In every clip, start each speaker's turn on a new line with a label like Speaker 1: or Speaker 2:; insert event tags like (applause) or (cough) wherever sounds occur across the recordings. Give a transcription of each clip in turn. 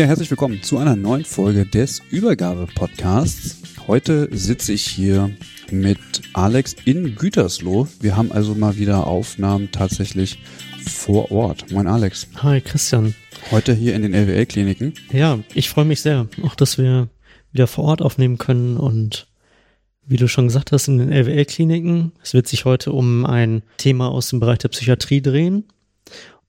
Speaker 1: Ja, herzlich willkommen zu einer neuen Folge des Übergabe-Podcasts. Heute sitze ich hier mit Alex in Gütersloh. Wir haben also mal wieder Aufnahmen tatsächlich vor Ort. Moin Alex.
Speaker 2: Hi Christian.
Speaker 1: Heute hier in den LWL-Kliniken.
Speaker 2: Ja, ich freue mich sehr, auch dass wir wieder vor Ort aufnehmen können und wie du schon gesagt hast, in den LWL-Kliniken. Es wird sich heute um ein Thema aus dem Bereich der Psychiatrie drehen.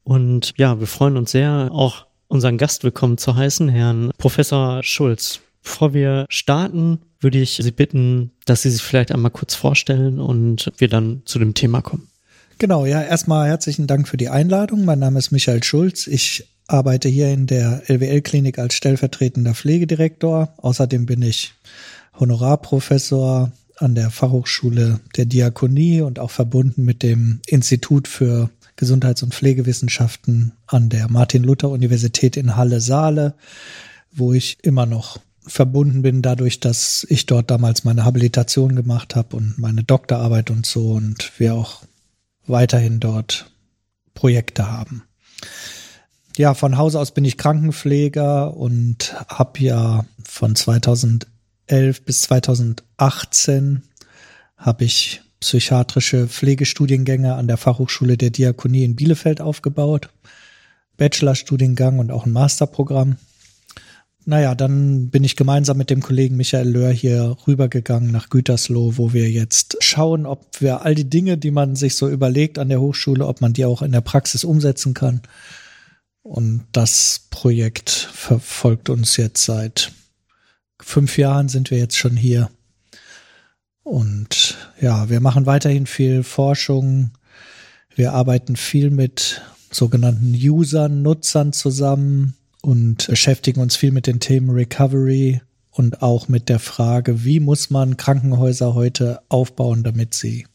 Speaker 2: Und ja, wir freuen uns sehr, auch unseren Gast willkommen zu heißen, Herrn Professor Schulz. Bevor wir starten, würde ich Sie bitten, dass Sie sich vielleicht einmal kurz vorstellen und wir dann zu dem Thema kommen.
Speaker 3: Genau, ja, erstmal herzlichen Dank für die Einladung. Mein Name ist Michael Schulz. Ich arbeite hier in der LWL-Klinik als stellvertretender Pflegedirektor. Außerdem bin ich Honorarprofessor an der Fachhochschule der Diakonie und auch verbunden mit dem Institut für Gesundheits- und Pflegewissenschaften an der Martin-Luther-Universität in Halle-Saale, wo ich immer noch verbunden bin dadurch, dass ich dort damals meine Habilitation gemacht habe und meine Doktorarbeit und so und wir auch weiterhin dort Projekte haben. Ja, von Hause aus bin ich Krankenpfleger und habe ja von 2011 bis 2018 habe ich psychiatrische Pflegestudiengänge an der Fachhochschule der Diakonie in Bielefeld aufgebaut. Bachelorstudiengang und auch ein Masterprogramm. Naja, dann bin ich gemeinsam mit dem Kollegen Michael Löhr hier rübergegangen nach Gütersloh, wo wir jetzt schauen, ob wir all die Dinge, die man sich so überlegt an der Hochschule, ob man die auch in der Praxis umsetzen kann. Und das Projekt verfolgt uns jetzt seit fünf Jahren sind wir jetzt schon hier. Und ja, wir machen weiterhin viel Forschung. Wir arbeiten viel mit sogenannten Usern, Nutzern zusammen und beschäftigen uns viel mit den Themen Recovery und auch mit der Frage, wie muss man Krankenhäuser heute aufbauen, damit sie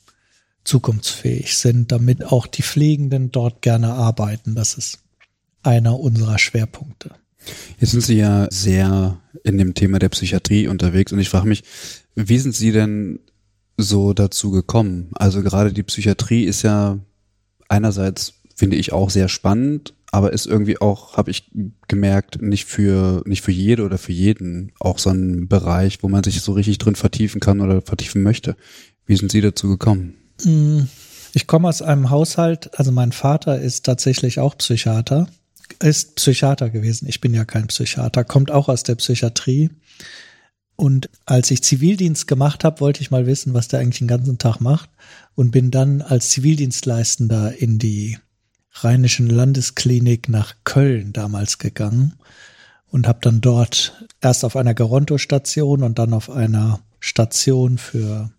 Speaker 3: zukunftsfähig sind, damit auch die Pflegenden dort gerne arbeiten. Das ist einer unserer Schwerpunkte.
Speaker 1: Jetzt sind Sie ja sehr in dem Thema der Psychiatrie unterwegs und ich frage mich, wie sind Sie denn so dazu gekommen? Also gerade die Psychiatrie ist ja einerseits, finde ich, auch sehr spannend, aber ist irgendwie auch, habe ich gemerkt, nicht für, nicht für jede oder für jeden auch so ein Bereich, wo man sich so richtig drin vertiefen kann oder vertiefen möchte. Wie sind Sie dazu gekommen?
Speaker 3: Mm, ich komme aus einem Haushalt, also mein Vater ist tatsächlich auch Psychiater, ist Psychiater gewesen. Ich bin ja kein Psychiater, kommt auch aus der Psychiatrie. Und als ich Zivildienst gemacht habe, wollte ich mal wissen, was der eigentlich den ganzen Tag macht. Und bin dann als Zivildienstleistender in die Rheinischen Landesklinik nach Köln damals gegangen und habe dann dort erst auf einer Geronto-Station und dann auf einer Station für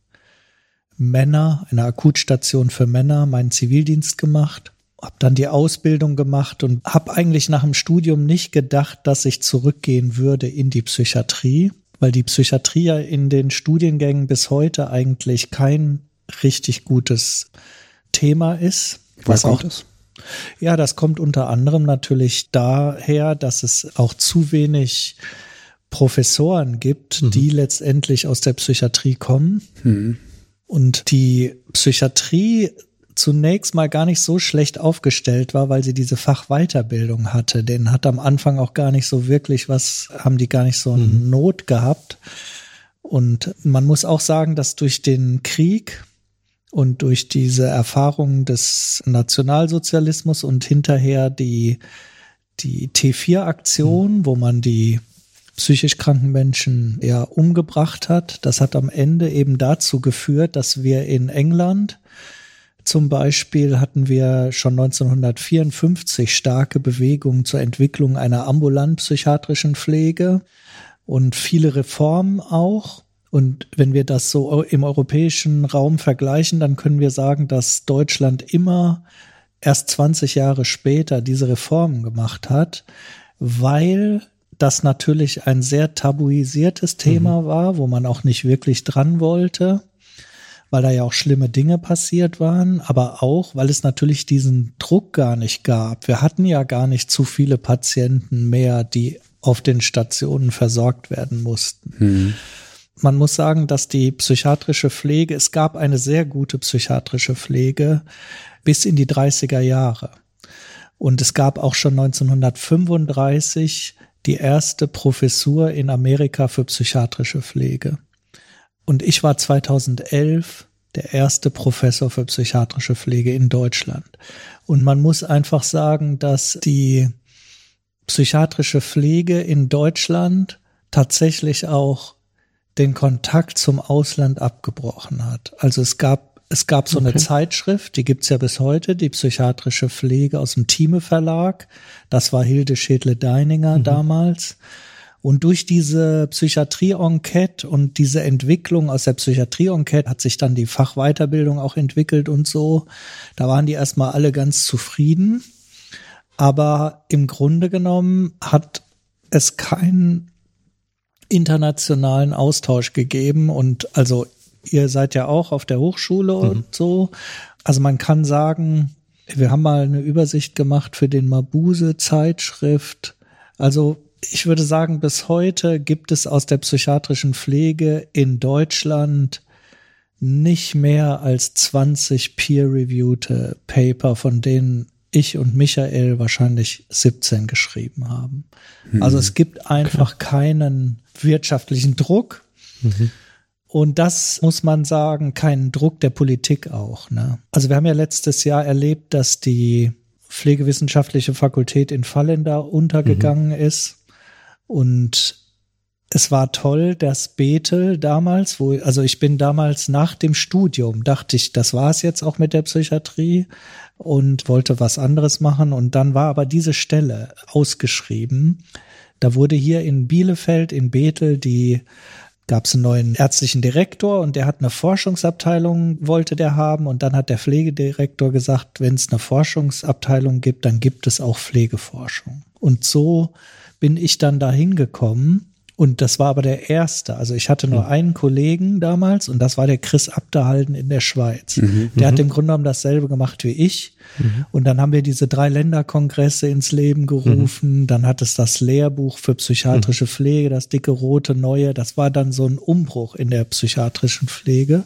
Speaker 3: Männer, einer Akutstation für Männer, meinen Zivildienst gemacht, habe dann die Ausbildung gemacht und habe eigentlich nach dem Studium nicht gedacht, dass ich zurückgehen würde in die Psychiatrie, weil die Psychiatrie ja in den Studiengängen bis heute eigentlich kein richtig gutes Thema ist.
Speaker 1: Was auch das?
Speaker 3: Ja, das kommt unter anderem natürlich daher, dass es auch zu wenig Professoren gibt, mhm. die letztendlich aus der Psychiatrie kommen. Mhm. Und die Psychiatrie zunächst mal gar nicht so schlecht aufgestellt war, weil sie diese Fachweiterbildung hatte. Den hat am Anfang auch gar nicht so wirklich was, haben die gar nicht so eine mhm. Not gehabt. Und man muss auch sagen, dass durch den Krieg Und durch diese Erfahrung des Nationalsozialismus und hinterher die, die T4-Aktion, mhm. wo man die psychisch kranken Menschen eher umgebracht hat, das hat am Ende eben dazu geführt, dass wir in England zum Beispiel hatten wir schon 1954 starke Bewegungen zur Entwicklung einer ambulant psychiatrischen Pflege und viele Reformen auch. Und wenn wir das so im europäischen Raum vergleichen, dann können wir sagen, dass Deutschland immer erst 20 Jahre später diese Reformen gemacht hat, weil das natürlich ein sehr tabuisiertes Thema mhm. war, wo man auch nicht wirklich dran wollte weil da ja auch schlimme Dinge passiert waren, aber auch, weil es natürlich diesen Druck gar nicht gab. Wir hatten ja gar nicht zu viele Patienten mehr, die auf den Stationen versorgt werden mussten. Hm. Man muss sagen, dass die psychiatrische Pflege, es gab eine sehr gute psychiatrische Pflege bis in die 30er Jahre. Und es gab auch schon 1935 die erste Professur in Amerika für psychiatrische Pflege. Und ich war 2011 der erste Professor für psychiatrische Pflege in Deutschland. Und man muss einfach sagen, dass die psychiatrische Pflege in Deutschland tatsächlich auch den Kontakt zum Ausland abgebrochen hat. Also es gab es gab so okay. eine Zeitschrift, die gibt's ja bis heute, die psychiatrische Pflege aus dem Thieme Verlag. Das war Hilde Schädle-Deininger mhm. damals. Und durch diese Psychiatrie-Enquete und diese Entwicklung aus der Psychiatrie-Enquete hat sich dann die Fachweiterbildung auch entwickelt und so. Da waren die erstmal alle ganz zufrieden. Aber im Grunde genommen hat es keinen internationalen Austausch gegeben und also ihr seid ja auch auf der Hochschule mhm. und so. Also man kann sagen, wir haben mal eine Übersicht gemacht für den Mabuse Zeitschrift. Also ich würde sagen, bis heute gibt es aus der psychiatrischen Pflege in Deutschland nicht mehr als 20 peer-reviewte Paper, von denen ich und Michael wahrscheinlich 17 geschrieben haben. Mhm. Also es gibt einfach okay. keinen wirtschaftlichen Druck. Mhm. Und das muss man sagen, keinen Druck der Politik auch. Ne? Also wir haben ja letztes Jahr erlebt, dass die Pflegewissenschaftliche Fakultät in Fallen da untergegangen mhm. ist. Und es war toll, dass Bethel damals, wo, also ich bin damals nach dem Studium, dachte ich, das war es jetzt auch mit der Psychiatrie und wollte was anderes machen. Und dann war aber diese Stelle ausgeschrieben. Da wurde hier in Bielefeld, in Bethel, die gab es einen neuen ärztlichen Direktor und der hat eine Forschungsabteilung, wollte der haben. Und dann hat der Pflegedirektor gesagt, wenn es eine Forschungsabteilung gibt, dann gibt es auch Pflegeforschung. Und so bin ich dann da hingekommen. Und das war aber der erste. Also ich hatte nur mhm. einen Kollegen damals und das war der Chris Abderhalden in der Schweiz. Mhm, der hat mhm. im Grunde genommen dasselbe gemacht wie ich. Mhm. Und dann haben wir diese drei Länderkongresse ins Leben gerufen. Mhm. Dann hat es das Lehrbuch für psychiatrische mhm. Pflege, das dicke rote neue. Das war dann so ein Umbruch in der psychiatrischen Pflege.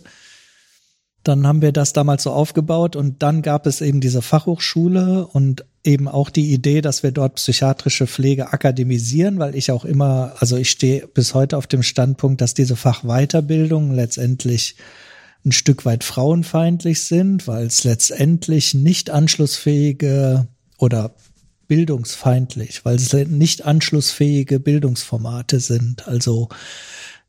Speaker 3: Dann haben wir das damals so aufgebaut und dann gab es eben diese Fachhochschule und eben auch die Idee, dass wir dort psychiatrische Pflege akademisieren, weil ich auch immer, also ich stehe bis heute auf dem Standpunkt, dass diese Fachweiterbildungen letztendlich ein Stück weit frauenfeindlich sind, weil es letztendlich nicht anschlussfähige oder bildungsfeindlich, weil es nicht anschlussfähige Bildungsformate sind. Also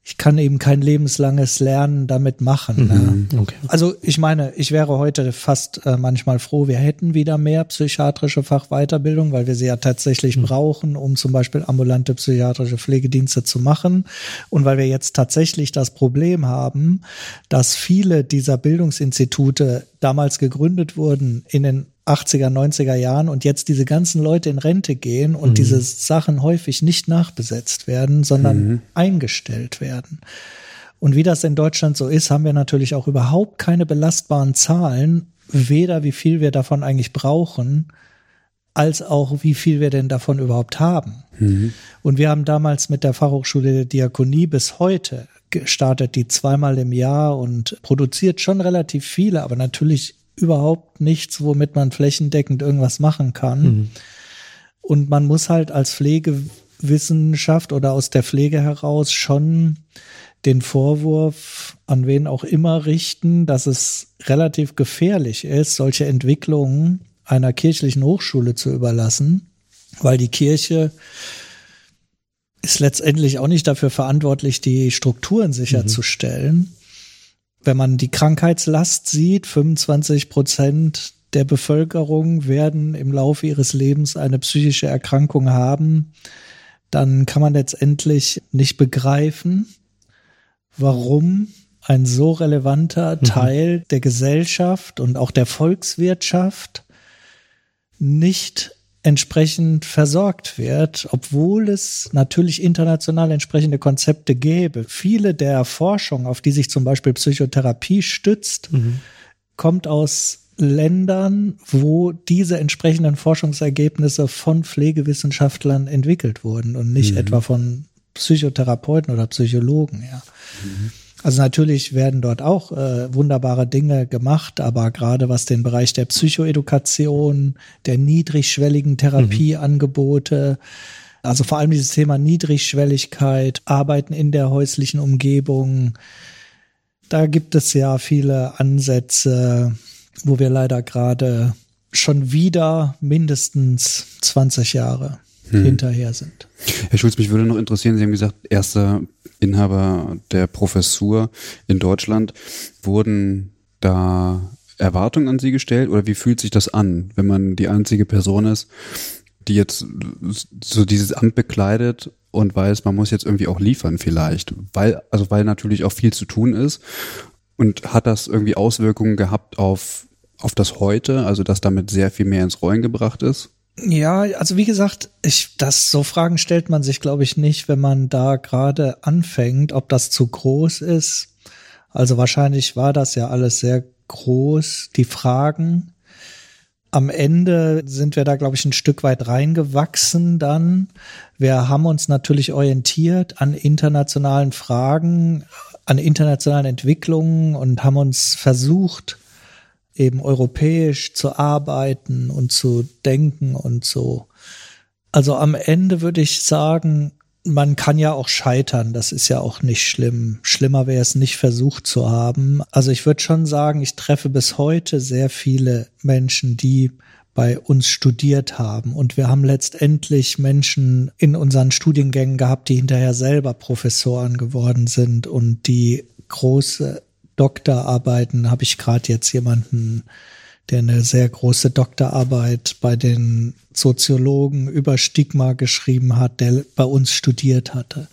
Speaker 3: ich kann eben kein lebenslanges Lernen damit machen. Mhm, ne? okay. Also ich meine, ich wäre heute fast äh, manchmal froh, wir hätten wieder mehr psychiatrische Fachweiterbildung, weil wir sie ja tatsächlich mhm. brauchen, um zum Beispiel ambulante psychiatrische Pflegedienste zu machen. Und weil wir jetzt tatsächlich das Problem haben, dass viele dieser Bildungsinstitute damals gegründet wurden in den 80er, 90er Jahren und jetzt diese ganzen Leute in Rente gehen und mhm. diese Sachen häufig nicht nachbesetzt werden, sondern mhm. eingestellt werden. Und wie das in Deutschland so ist, haben wir natürlich auch überhaupt keine belastbaren Zahlen, weder wie viel wir davon eigentlich brauchen, als auch wie viel wir denn davon überhaupt haben. Mhm. Und wir haben damals mit der Fachhochschule der Diakonie bis heute gestartet, die zweimal im Jahr und produziert schon relativ viele, aber natürlich überhaupt nichts, womit man flächendeckend irgendwas machen kann. Mhm. Und man muss halt als Pflege Pflegewissenschaft oder aus der Pflege heraus schon den Vorwurf an wen auch immer richten, dass es relativ gefährlich ist, solche Entwicklungen einer kirchlichen Hochschule zu überlassen, weil die Kirche ist letztendlich auch nicht dafür verantwortlich, die Strukturen sicherzustellen. Mhm. Wenn man die Krankheitslast sieht, 25 Prozent der Bevölkerung werden im Laufe ihres Lebens eine psychische Erkrankung haben, dann kann man letztendlich nicht begreifen, warum ein so relevanter mhm. Teil der Gesellschaft und auch der Volkswirtschaft nicht entsprechend versorgt wird, obwohl es natürlich international entsprechende Konzepte gäbe. Viele der Forschung, auf die sich zum Beispiel Psychotherapie stützt, mhm. kommt aus Ländern, wo diese entsprechenden Forschungsergebnisse von Pflegewissenschaftlern entwickelt wurden und nicht mhm. etwa von Psychotherapeuten oder Psychologen, ja. Mhm. Also natürlich werden dort auch äh, wunderbare Dinge gemacht, aber gerade was den Bereich der Psychoedukation, der niedrigschwelligen Therapieangebote, mhm. also vor allem dieses Thema Niedrigschwelligkeit, Arbeiten in der häuslichen Umgebung, da gibt es ja viele Ansätze, wo wir leider gerade schon wieder mindestens 20 Jahre hm. hinterher sind.
Speaker 1: Herr Schulz, mich würde noch interessieren, Sie haben gesagt, erster Inhaber der Professur in Deutschland. Wurden da Erwartungen an Sie gestellt oder wie fühlt sich das an, wenn man die einzige Person ist, die jetzt so dieses Amt bekleidet und weiß, man muss jetzt irgendwie auch liefern vielleicht, weil also weil natürlich auch viel zu tun ist und hat das irgendwie Auswirkungen gehabt auf auf das heute, also dass damit sehr viel mehr ins Rollen gebracht ist?
Speaker 3: Ja, also wie gesagt, ich, das so Fragen stellt man sich, glaube ich, nicht, wenn man da gerade anfängt, ob das zu groß ist. Also wahrscheinlich war das ja alles sehr groß, die Fragen. Am Ende sind wir da, glaube ich, ein Stück weit reingewachsen dann. Wir haben uns natürlich orientiert an internationalen Fragen, an internationalen Entwicklungen und haben uns versucht, eben europäisch zu arbeiten und zu denken und so. Also am Ende würde ich sagen, man kann ja auch scheitern, das ist ja auch nicht schlimm. Schlimmer wäre es nicht versucht zu haben. Also ich würde schon sagen, ich treffe bis heute sehr viele Menschen, die bei uns studiert haben. Und wir haben letztendlich Menschen in unseren Studiengängen gehabt, die hinterher selber Professoren geworden sind und die große Doktorarbeiten habe ich gerade jetzt jemanden, der eine sehr große Doktorarbeit bei den Soziologen über Stigma geschrieben hat, der bei uns studiert hatte.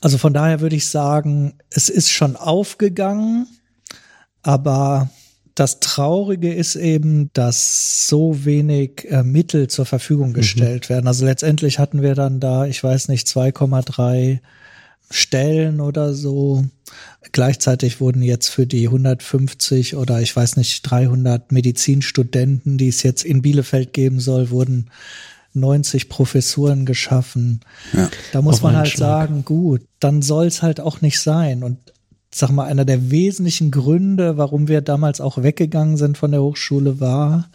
Speaker 3: Also von daher würde ich sagen, es ist schon aufgegangen, aber das Traurige ist eben, dass so wenig äh, Mittel zur Verfügung mhm. gestellt mhm. werden. Also letztendlich hatten wir dann da, ich weiß nicht, 2,3 Stellen oder so. Gleichzeitig wurden jetzt für die 150 oder ich weiß nicht 300 Medizinstudenten, die es jetzt in Bielefeld geben soll, wurden 90 Professuren geschaffen. Ja, da muss man halt Schlag. sagen, gut, dann soll es halt auch nicht sein. Und sag mal, einer der wesentlichen Gründe, warum wir damals auch weggegangen sind von der Hochschule, war,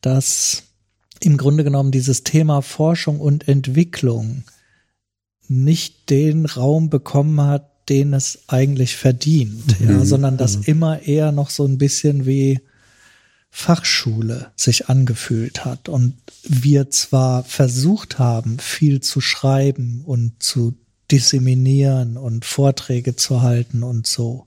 Speaker 3: dass im Grunde genommen dieses Thema Forschung und Entwicklung nicht den Raum bekommen hat, den es eigentlich verdient, mhm. ja, sondern das mhm. immer eher noch so ein bisschen wie Fachschule sich angefühlt hat und wir zwar versucht haben, viel zu schreiben und zu disseminieren und Vorträge zu halten und so.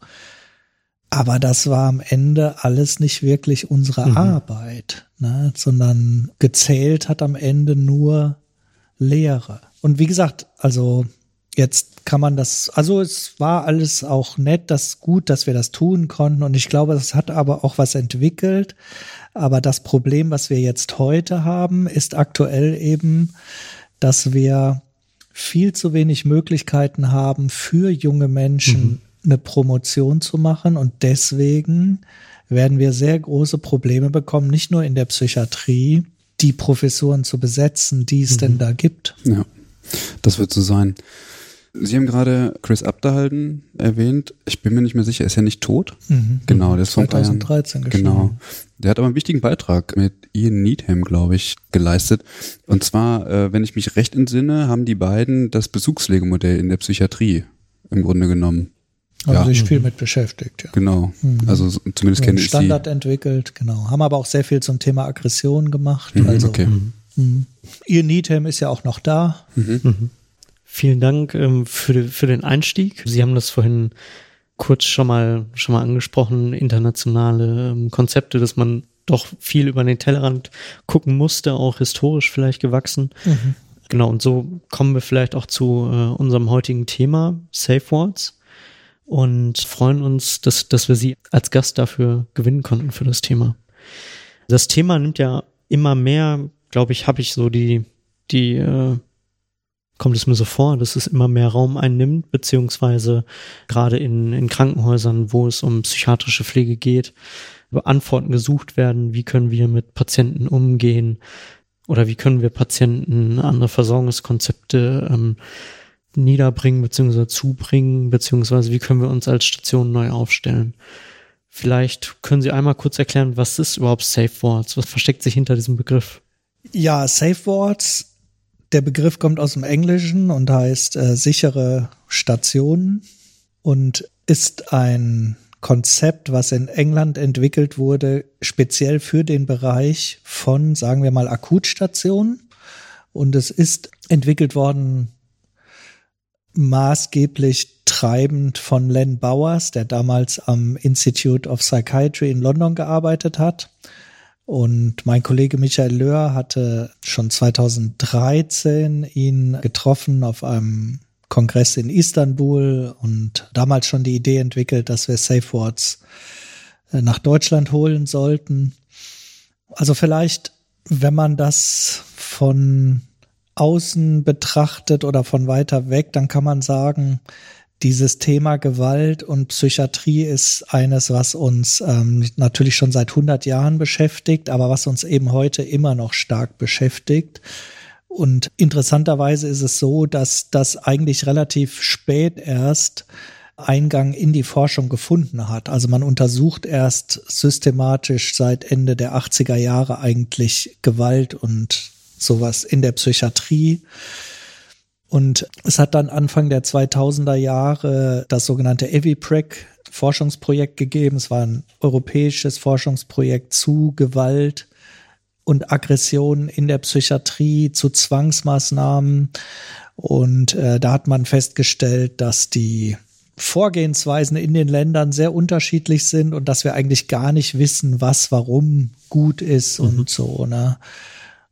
Speaker 3: Aber das war am Ende alles nicht wirklich unsere mhm. Arbeit, ne, sondern gezählt hat am Ende nur Lehre. Und wie gesagt, also jetzt kann man das, also es war alles auch nett, das gut, dass wir das tun konnten. Und ich glaube, das hat aber auch was entwickelt. Aber das Problem, was wir jetzt heute haben, ist aktuell eben, dass wir viel zu wenig Möglichkeiten haben, für junge Menschen mhm. eine Promotion zu machen. Und deswegen werden wir sehr große Probleme bekommen, nicht nur in der Psychiatrie, die Professuren zu besetzen, die es mhm. denn da gibt.
Speaker 1: Ja. Das wird so sein. Sie haben gerade Chris Abderhalden erwähnt. Ich bin mir nicht mehr sicher, ist er nicht tot?
Speaker 3: Mhm.
Speaker 1: Genau, der ist vor ein paar Jahren-
Speaker 3: 2013 gestorben.
Speaker 1: Genau. Der hat aber einen wichtigen Beitrag mit Ian Needham, glaube ich, geleistet. Und zwar, äh, wenn ich mich recht entsinne, haben die beiden das Bezugspflegemodell in der Psychiatrie im Grunde genommen.
Speaker 3: Haben
Speaker 1: Ja.
Speaker 3: sich viel mit beschäftigt, ja.
Speaker 1: Genau.
Speaker 3: Mhm.
Speaker 1: Also so- zumindest
Speaker 3: Einen
Speaker 1: kenne ich
Speaker 3: Standard entwickelt, genau. Haben aber auch sehr viel zum Thema Aggression gemacht.
Speaker 1: sie. Mhm,
Speaker 3: also,
Speaker 1: okay.
Speaker 3: mh. Ihr Needham ist ja auch noch da.
Speaker 2: Vielen Dank ähm, für, für den Einstieg. Sie haben das vorhin kurz schon mal, schon mal angesprochen, internationale ähm, Konzepte, dass man doch viel über den Tellerrand gucken musste, auch historisch vielleicht gewachsen. Genau, und so kommen wir vielleicht auch zu äh, unserem heutigen Thema, Safe Words. Und freuen uns, dass, dass wir Sie als Gast dafür gewinnen konnten für das Thema. Das Thema nimmt ja immer mehr, glaube ich, habe ich so die, die, äh, kommt es mir so vor, dass es immer mehr Raum einnimmt, beziehungsweise gerade in, in Krankenhäusern, wo es um psychiatrische Pflege geht, Antworten gesucht werden, wie können wir mit Patienten umgehen oder wie können wir Patienten andere Versorgungskonzepte ähm, niederbringen beziehungsweise zubringen, beziehungsweise wie können wir uns als Station neu aufstellen. Vielleicht können Sie einmal kurz erklären, was ist überhaupt Safe Words? Was versteckt sich hinter diesem Begriff?
Speaker 3: Ja, Safe Words. Der Begriff kommt aus dem Englischen und heißt äh, sichere Stationen und ist ein Konzept, was in England entwickelt wurde, speziell für den Bereich von, sagen wir mal, Akutstationen. Und es ist entwickelt worden maßgeblich treibend von Len Bowers, der damals am Institute of Psychiatry in London gearbeitet hat. Und mein Kollege Michael Löhr hatte schon 2013 ihn getroffen auf einem Kongress in Istanbul und damals schon die Idee entwickelt, dass wir Safe Words äh, nach Deutschland holen sollten. Also vielleicht, wenn man das von außen betrachtet oder von weiter weg, dann kann man sagen, dieses Thema Gewalt und Psychiatrie ist eines, was uns ähm, natürlich schon seit 100 Jahren beschäftigt, aber was uns eben heute immer noch stark beschäftigt. Und interessanterweise ist es so, dass das eigentlich relativ spät erst Eingang in die Forschung gefunden hat. Also man untersucht erst systematisch seit Ende der 80er Jahre eigentlich Gewalt und sowas in der Psychiatrie. Und es hat dann Anfang der 2000er Jahre das sogenannte EVIPREC Forschungsprojekt gegeben. Es war ein europäisches Forschungsprojekt zu Gewalt und Aggression in der Psychiatrie, zu Zwangsmaßnahmen. Und äh, da hat man festgestellt, dass die Vorgehensweisen in den Ländern sehr unterschiedlich sind und dass wir eigentlich gar nicht wissen, was warum gut ist und so. Ne?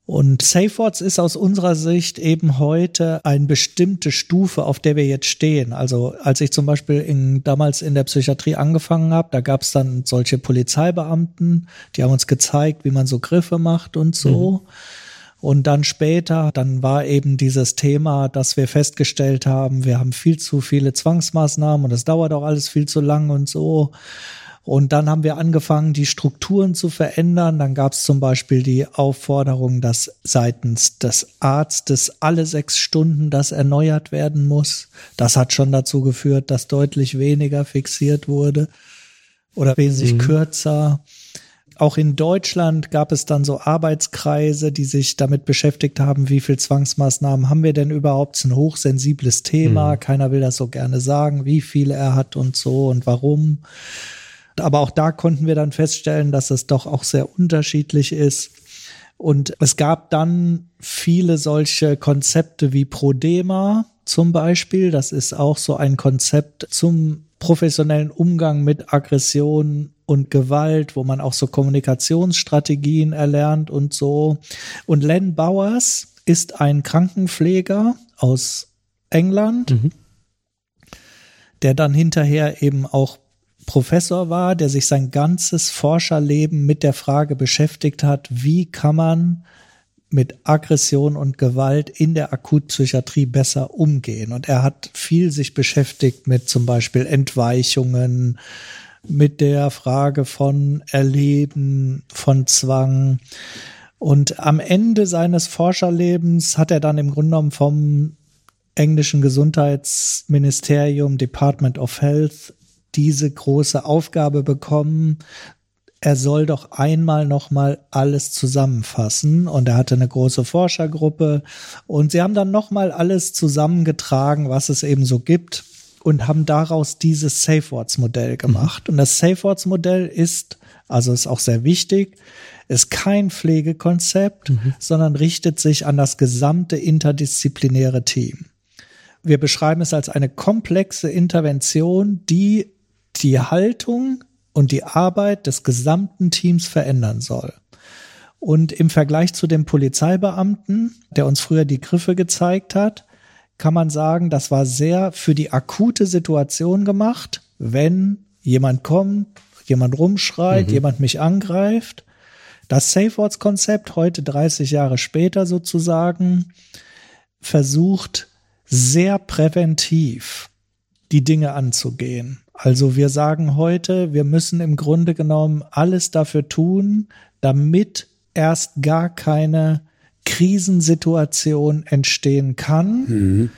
Speaker 3: Und SafeWords ist aus unserer Sicht eben heute eine bestimmte Stufe, auf der wir jetzt stehen. Also als ich zum Beispiel in, damals in der Psychiatrie angefangen habe, da gab es dann solche Polizeibeamten, die haben uns gezeigt, wie man so Griffe macht und so. Und dann später, dann war eben dieses Thema, dass wir festgestellt haben, wir haben viel zu viele Zwangsmaßnahmen und es dauert auch alles viel zu lang und so. Und dann haben wir angefangen, die Strukturen zu verändern. Dann gab es zum Beispiel die Aufforderung, dass seitens des Arztes alle sechs Stunden das erneuert werden muss. Das hat schon dazu geführt, dass deutlich weniger fixiert wurde oder wesentlich kürzer. Auch in Deutschland gab es dann so Arbeitskreise, die sich damit beschäftigt haben, wie viel Zwangsmaßnahmen haben wir denn überhaupt? Es ist ein hochsensibles Thema. Keiner will das so gerne sagen, wie viele er hat und so und warum. Aber auch da konnten wir dann feststellen, dass es doch auch sehr unterschiedlich ist. Und es gab dann viele solche Konzepte wie Prodema zum Beispiel. Das ist auch so ein Konzept zum professionellen Umgang mit Aggression und Gewalt, wo man auch so Kommunikationsstrategien erlernt und so. Und Len Bowers ist ein Krankenpfleger aus England, der dann hinterher eben auch Professor war, der sich sein ganzes Forscherleben mit der Frage beschäftigt hat, wie kann man mit Aggression und Gewalt in der Akutpsychiatrie besser umgehen. Und er hat viel sich beschäftigt mit zum Beispiel Entweichungen, mit der Frage von Erleben, von Zwang. Und am Ende seines Forscherlebens hat er dann im Grunde genommen vom englischen Gesundheitsministerium, Department of Health, diese große Aufgabe bekommen, er soll doch einmal noch mal alles zusammenfassen und er hatte eine große Forschergruppe und sie haben dann noch mal alles zusammengetragen, was es eben so gibt und haben daraus dieses Safe Words Modell gemacht mhm. und das Safe Words Modell ist also ist auch sehr wichtig ist kein Pflegekonzept, mhm. sondern richtet sich an das gesamte interdisziplinäre Team. Wir beschreiben es als eine komplexe Intervention, die die Haltung und die Arbeit des gesamten Teams verändern soll. Und im Vergleich zu dem Polizeibeamten, der uns früher die Griffe gezeigt hat, kann man sagen, das war sehr für die akute Situation gemacht, wenn jemand kommt, jemand rumschreit, mhm. jemand mich angreift. Das Safe Words Konzept, heute 30 Jahre später sozusagen, versucht sehr präventiv die Dinge anzugehen. Also wir sagen heute, wir müssen im Grunde genommen alles dafür tun, damit erst gar keine Krisensituation entstehen kann. Mhm.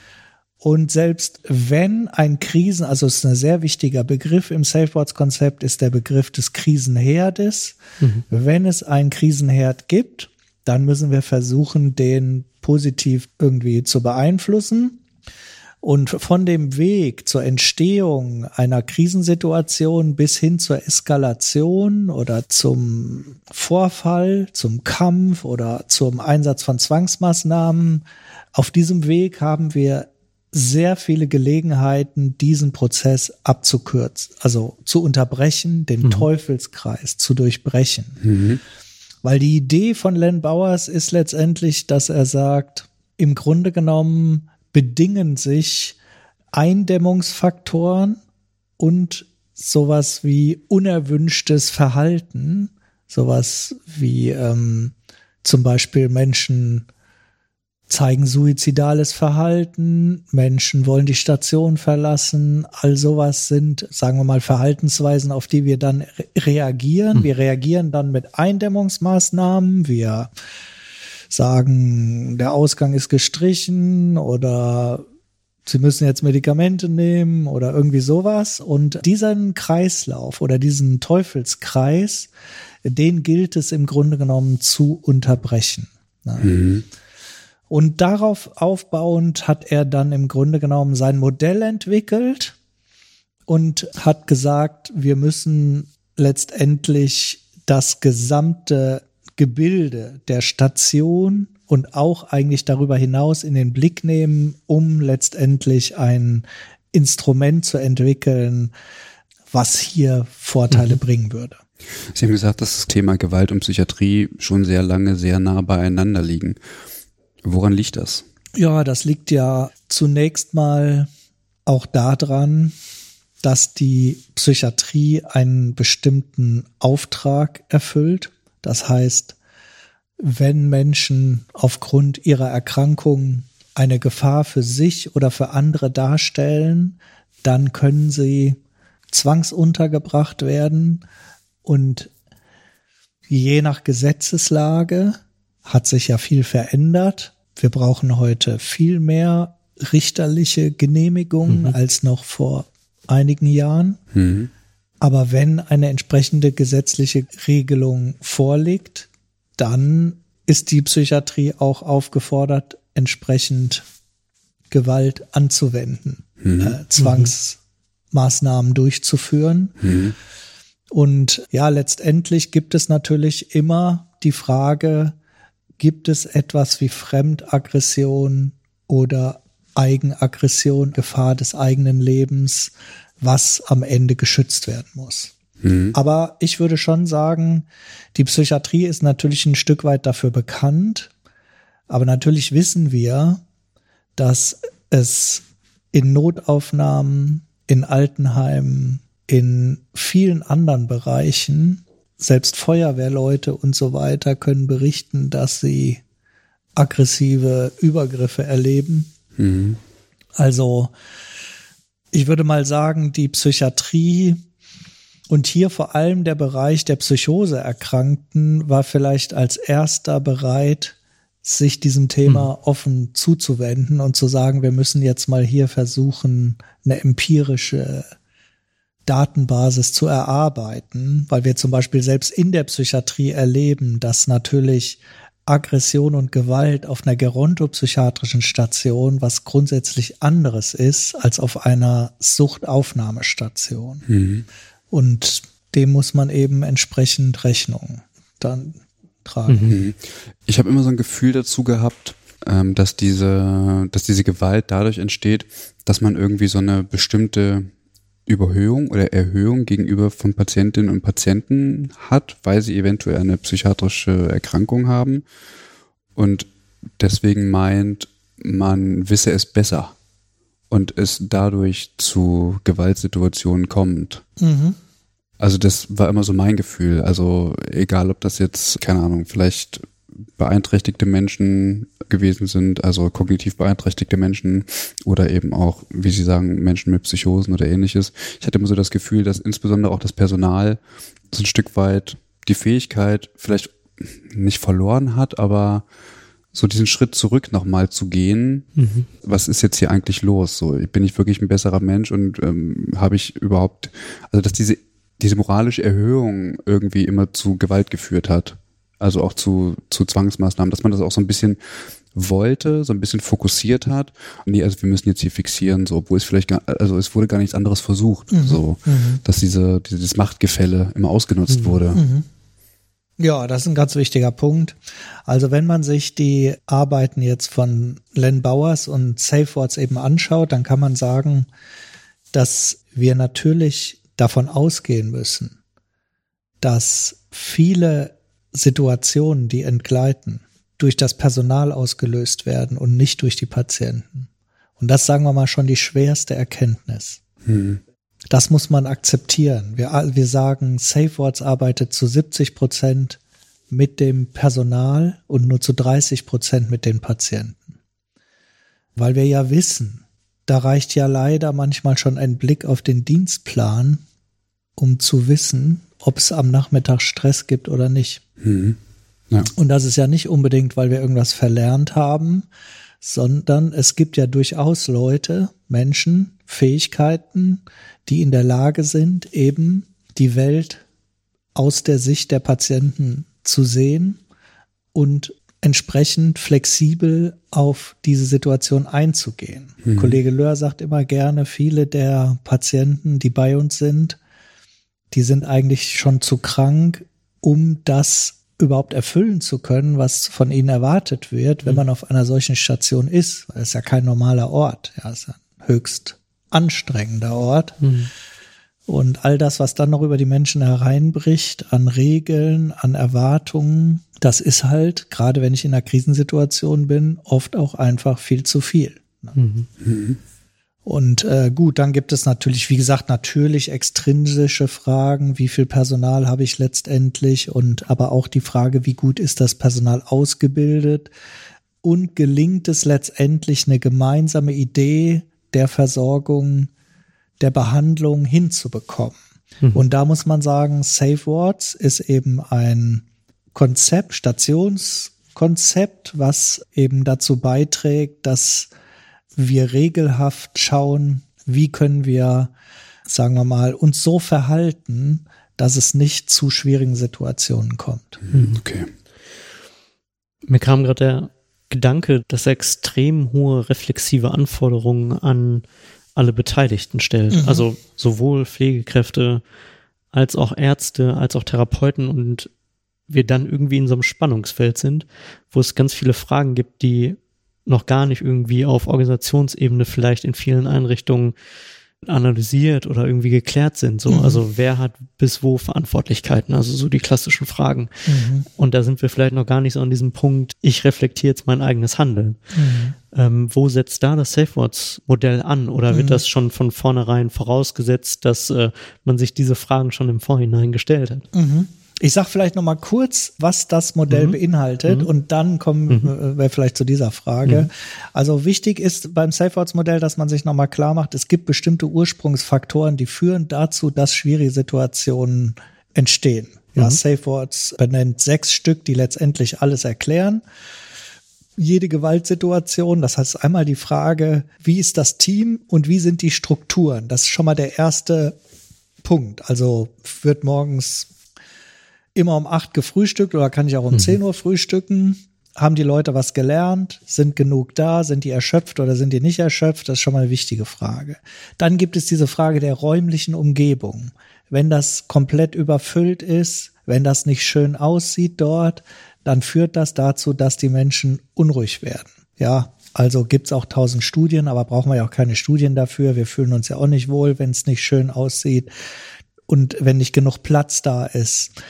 Speaker 3: Und selbst wenn ein Krisen, also es ist ein sehr wichtiger Begriff im Safeboards-Konzept, ist der Begriff des Krisenherdes. Mhm. Wenn es einen Krisenherd gibt, dann müssen wir versuchen, den positiv irgendwie zu beeinflussen. Und von dem Weg zur Entstehung einer Krisensituation bis hin zur Eskalation oder zum Vorfall, zum Kampf oder zum Einsatz von Zwangsmaßnahmen, auf diesem Weg haben wir sehr viele Gelegenheiten, diesen Prozess abzukürzen, also zu unterbrechen, den mhm. Teufelskreis zu durchbrechen. Mhm. Weil die Idee von Len Bowers ist letztendlich, dass er sagt, im Grunde genommen bedingen sich Eindämmungsfaktoren und sowas wie unerwünschtes Verhalten, sowas wie ähm, zum Beispiel Menschen zeigen suizidales Verhalten, Menschen wollen die Station verlassen, all sowas sind, sagen wir mal, Verhaltensweisen, auf die wir dann re reagieren. Hm. Wir reagieren dann mit Eindämmungsmaßnahmen, wir sagen, der Ausgang ist gestrichen oder Sie müssen jetzt Medikamente nehmen oder irgendwie sowas. Und diesen Kreislauf oder diesen Teufelskreis, den gilt es im Grunde genommen zu unterbrechen. Mhm. Und darauf aufbauend hat er dann im Grunde genommen sein Modell entwickelt und hat gesagt, wir müssen letztendlich das gesamte Gebilde der Station und auch eigentlich darüber hinaus in den Blick nehmen, um letztendlich ein Instrument zu entwickeln, was hier Vorteile mhm. bringen würde.
Speaker 1: Sie haben gesagt, dass das Thema Gewalt und Psychiatrie schon sehr lange sehr nah beieinander liegen. Woran liegt das?
Speaker 3: Ja, das liegt ja zunächst mal auch daran, dass die Psychiatrie einen bestimmten Auftrag erfüllt. Das heißt, wenn Menschen aufgrund ihrer Erkrankung eine Gefahr für sich oder für andere darstellen, dann können sie zwangsuntergebracht werden und je nach Gesetzeslage hat sich ja viel verändert. Wir brauchen heute viel mehr richterliche Genehmigungen mhm. als noch vor einigen Jahren. Mhm. Aber wenn eine entsprechende gesetzliche Regelung vorliegt, dann ist die Psychiatrie auch aufgefordert, entsprechend Gewalt anzuwenden, mhm. äh, Zwangsmaßnahmen durchzuführen. Mhm. Und ja, letztendlich gibt es natürlich immer die Frage, gibt es etwas wie Fremdaggression oder Eigenaggression, Gefahr des eigenen Lebens, was am Ende geschützt werden muss. Mhm. Aber ich würde schon sagen, die Psychiatrie ist natürlich ein Stück weit dafür bekannt. Aber natürlich wissen wir, dass es in Notaufnahmen, in Altenheimen, in vielen anderen Bereichen selbst Feuerwehrleute und so weiter können berichten, dass sie aggressive Übergriffe erleben. Mhm. Also ich würde mal sagen, die Psychiatrie und hier vor allem der Bereich der Psychoseerkrankten war vielleicht als erster bereit, sich diesem Thema mhm. offen zuzuwenden und zu sagen, wir müssen jetzt mal hier versuchen, eine empirische Datenbasis zu erarbeiten, weil wir zum Beispiel selbst in der Psychiatrie erleben, dass natürlich Aggression und Gewalt auf einer gerontopsychiatrischen Station was grundsätzlich anderes ist als auf einer Suchtaufnahmestation. Mhm. Und dem muss man eben entsprechend Rechnung dann tragen.
Speaker 1: Mhm. Ich habe immer so ein Gefühl dazu gehabt, ähm, dass diese, dass diese Gewalt dadurch entsteht, dass man irgendwie so eine bestimmte Überhöhung oder Erhöhung gegenüber von Patientinnen und Patienten hat, weil sie eventuell eine psychiatrische Erkrankung haben und deswegen meint, man wisse es besser und es dadurch zu Gewaltsituationen kommt. Mhm. Also das war immer so mein Gefühl. Also egal, ob das jetzt, keine Ahnung, vielleicht beeinträchtigte Menschen gewesen sind, also kognitiv beeinträchtigte Menschen oder eben auch, wie Sie sagen, Menschen mit Psychosen oder ähnliches. Ich hatte immer so das Gefühl, dass insbesondere auch das Personal so ein Stück weit die Fähigkeit vielleicht nicht verloren hat, aber so diesen Schritt zurück nochmal zu gehen. Mhm. Was ist jetzt hier eigentlich los? So, bin ich wirklich ein besserer Mensch und ähm, habe ich überhaupt, also dass diese diese moralische Erhöhung irgendwie immer zu Gewalt geführt hat. Also auch zu, zu Zwangsmaßnahmen, dass man das auch so ein bisschen wollte, so ein bisschen fokussiert hat. Nee, also wir müssen jetzt hier fixieren, so, obwohl es vielleicht gar, also es wurde gar nichts anderes versucht, mhm. so, mhm. dass diese, dieses Machtgefälle immer ausgenutzt mhm. wurde. Mhm.
Speaker 3: Ja, das ist ein ganz wichtiger Punkt. Also wenn man sich die Arbeiten jetzt von Len Bowers und SafeWords eben anschaut, dann kann man sagen, dass wir natürlich davon ausgehen müssen, dass viele Situationen, die entgleiten, durch das Personal ausgelöst werden und nicht durch die Patienten. Und das sagen wir mal schon die schwerste Erkenntnis. Mhm. Das muss man akzeptieren. Wir, wir sagen, SafeWords arbeitet zu 70 Prozent mit dem Personal und nur zu 30 Prozent mit den Patienten. Weil wir ja wissen, da reicht ja leider manchmal schon ein Blick auf den Dienstplan, um zu wissen, ob es am Nachmittag Stress gibt oder nicht. Mhm. Ja. Und das ist ja nicht unbedingt, weil wir irgendwas verlernt haben, sondern es gibt ja durchaus Leute, Menschen, Fähigkeiten, die in der Lage sind, eben die Welt aus der Sicht der Patienten zu sehen und entsprechend flexibel auf diese Situation einzugehen. Mhm. Kollege Löhr sagt immer gerne, viele der Patienten, die bei uns sind, die sind eigentlich schon zu krank, um das überhaupt erfüllen zu können, was von ihnen erwartet wird, wenn mhm. man auf einer solchen Station ist. Weil es ja kein normaler Ort. Ja, es ist ein höchst anstrengender Ort. Mhm. Und all das, was dann noch über die Menschen hereinbricht, an Regeln, an Erwartungen, das ist halt, gerade wenn ich in einer Krisensituation bin, oft auch einfach viel zu viel. Mhm. mhm. Und äh, gut, dann gibt es natürlich, wie gesagt, natürlich extrinsische Fragen, wie viel Personal habe ich letztendlich und aber auch die Frage, wie gut ist das Personal ausgebildet und gelingt es letztendlich eine gemeinsame Idee der Versorgung, der Behandlung hinzubekommen. Mhm. Und da muss man sagen, Safe Wards ist eben ein Konzept, Stationskonzept, was eben dazu beiträgt, dass wir regelhaft schauen, wie können wir, sagen wir mal, uns so verhalten, dass es nicht zu schwierigen Situationen kommt.
Speaker 1: Hm, okay.
Speaker 2: Mir kam gerade der Gedanke, dass er extrem hohe reflexive Anforderungen an alle Beteiligten stellt. Mhm. Also sowohl Pflegekräfte als auch Ärzte, als auch Therapeuten und wir dann irgendwie in so einem Spannungsfeld sind, wo es ganz viele Fragen gibt, die noch gar nicht irgendwie auf Organisationsebene vielleicht in vielen Einrichtungen analysiert oder irgendwie geklärt sind. So, mhm. also wer hat bis wo Verantwortlichkeiten? Also so die klassischen Fragen. Mhm. Und da sind wir vielleicht noch gar nicht so an diesem Punkt, ich reflektiere jetzt mein eigenes Handeln. Mhm. Ähm, wo setzt da das SafeWords-Modell an? Oder wird mhm. das schon von vornherein vorausgesetzt, dass äh, man sich diese Fragen schon im Vorhinein gestellt hat?
Speaker 3: Ich sag vielleicht noch mal kurz, was das Modell mhm. beinhaltet mhm. und dann kommen mhm. Äh, wir vielleicht zu dieser Frage. Mhm. Also wichtig ist beim SafeWords-Modell, dass man sich noch mal klar macht, es gibt bestimmte Ursprungsfaktoren, die führen dazu, dass schwierige Situationen entstehen. Ja, mhm. SafeWords benennt sechs Stück, die letztendlich alles erklären. jede Gewaltsituation. Das heißt einmal die Frage, wie ist das Team und wie sind die Strukturen? Das ist schon mal der erste Punkt. Also wird morgens immer um acht gefrühstückt oder kann ich auch um mhm. zehn Uhr frühstücken? Haben die Leute was gelernt? Sind genug da? Sind die erschöpft oder sind die nicht erschöpft? Das ist schon mal eine wichtige Frage. Dann gibt es diese Frage der räumlichen Umgebung. Wenn das komplett überfüllt ist, wenn das nicht schön aussieht dort, dann führt das dazu, dass die Menschen unruhig werden. Ja, also gibt's auch tausend Studien, aber brauchen wir ja auch keine Studien dafür. Wir fühlen uns ja auch nicht wohl, wenn es nicht schön aussieht und wenn nicht genug Platz da ist.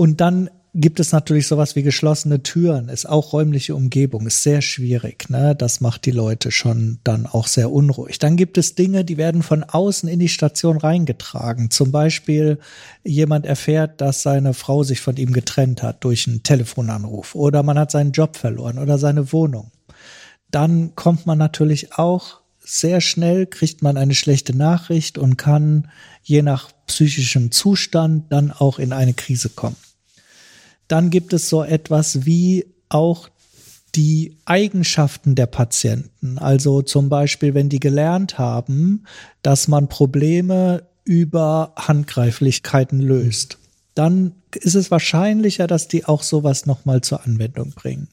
Speaker 3: Und dann gibt es natürlich sowas wie geschlossene Türen, ist auch räumliche Umgebung, ist sehr schwierig. Ne? Das macht die Leute schon dann auch sehr unruhig. Dann gibt es Dinge, die werden von außen in die Station reingetragen. Zum Beispiel jemand erfährt, dass seine Frau sich von ihm getrennt hat durch einen Telefonanruf oder man hat seinen Job verloren oder seine Wohnung. Dann kommt man natürlich auch sehr schnell, kriegt man eine schlechte Nachricht und kann je nach psychischem Zustand dann auch in eine Krise kommen. Dann gibt es so etwas wie auch die Eigenschaften der Patienten. Also zum Beispiel, wenn die gelernt haben, dass man Probleme über Handgreiflichkeiten löst, dann ist es wahrscheinlicher, dass die auch sowas nochmal zur Anwendung bringen.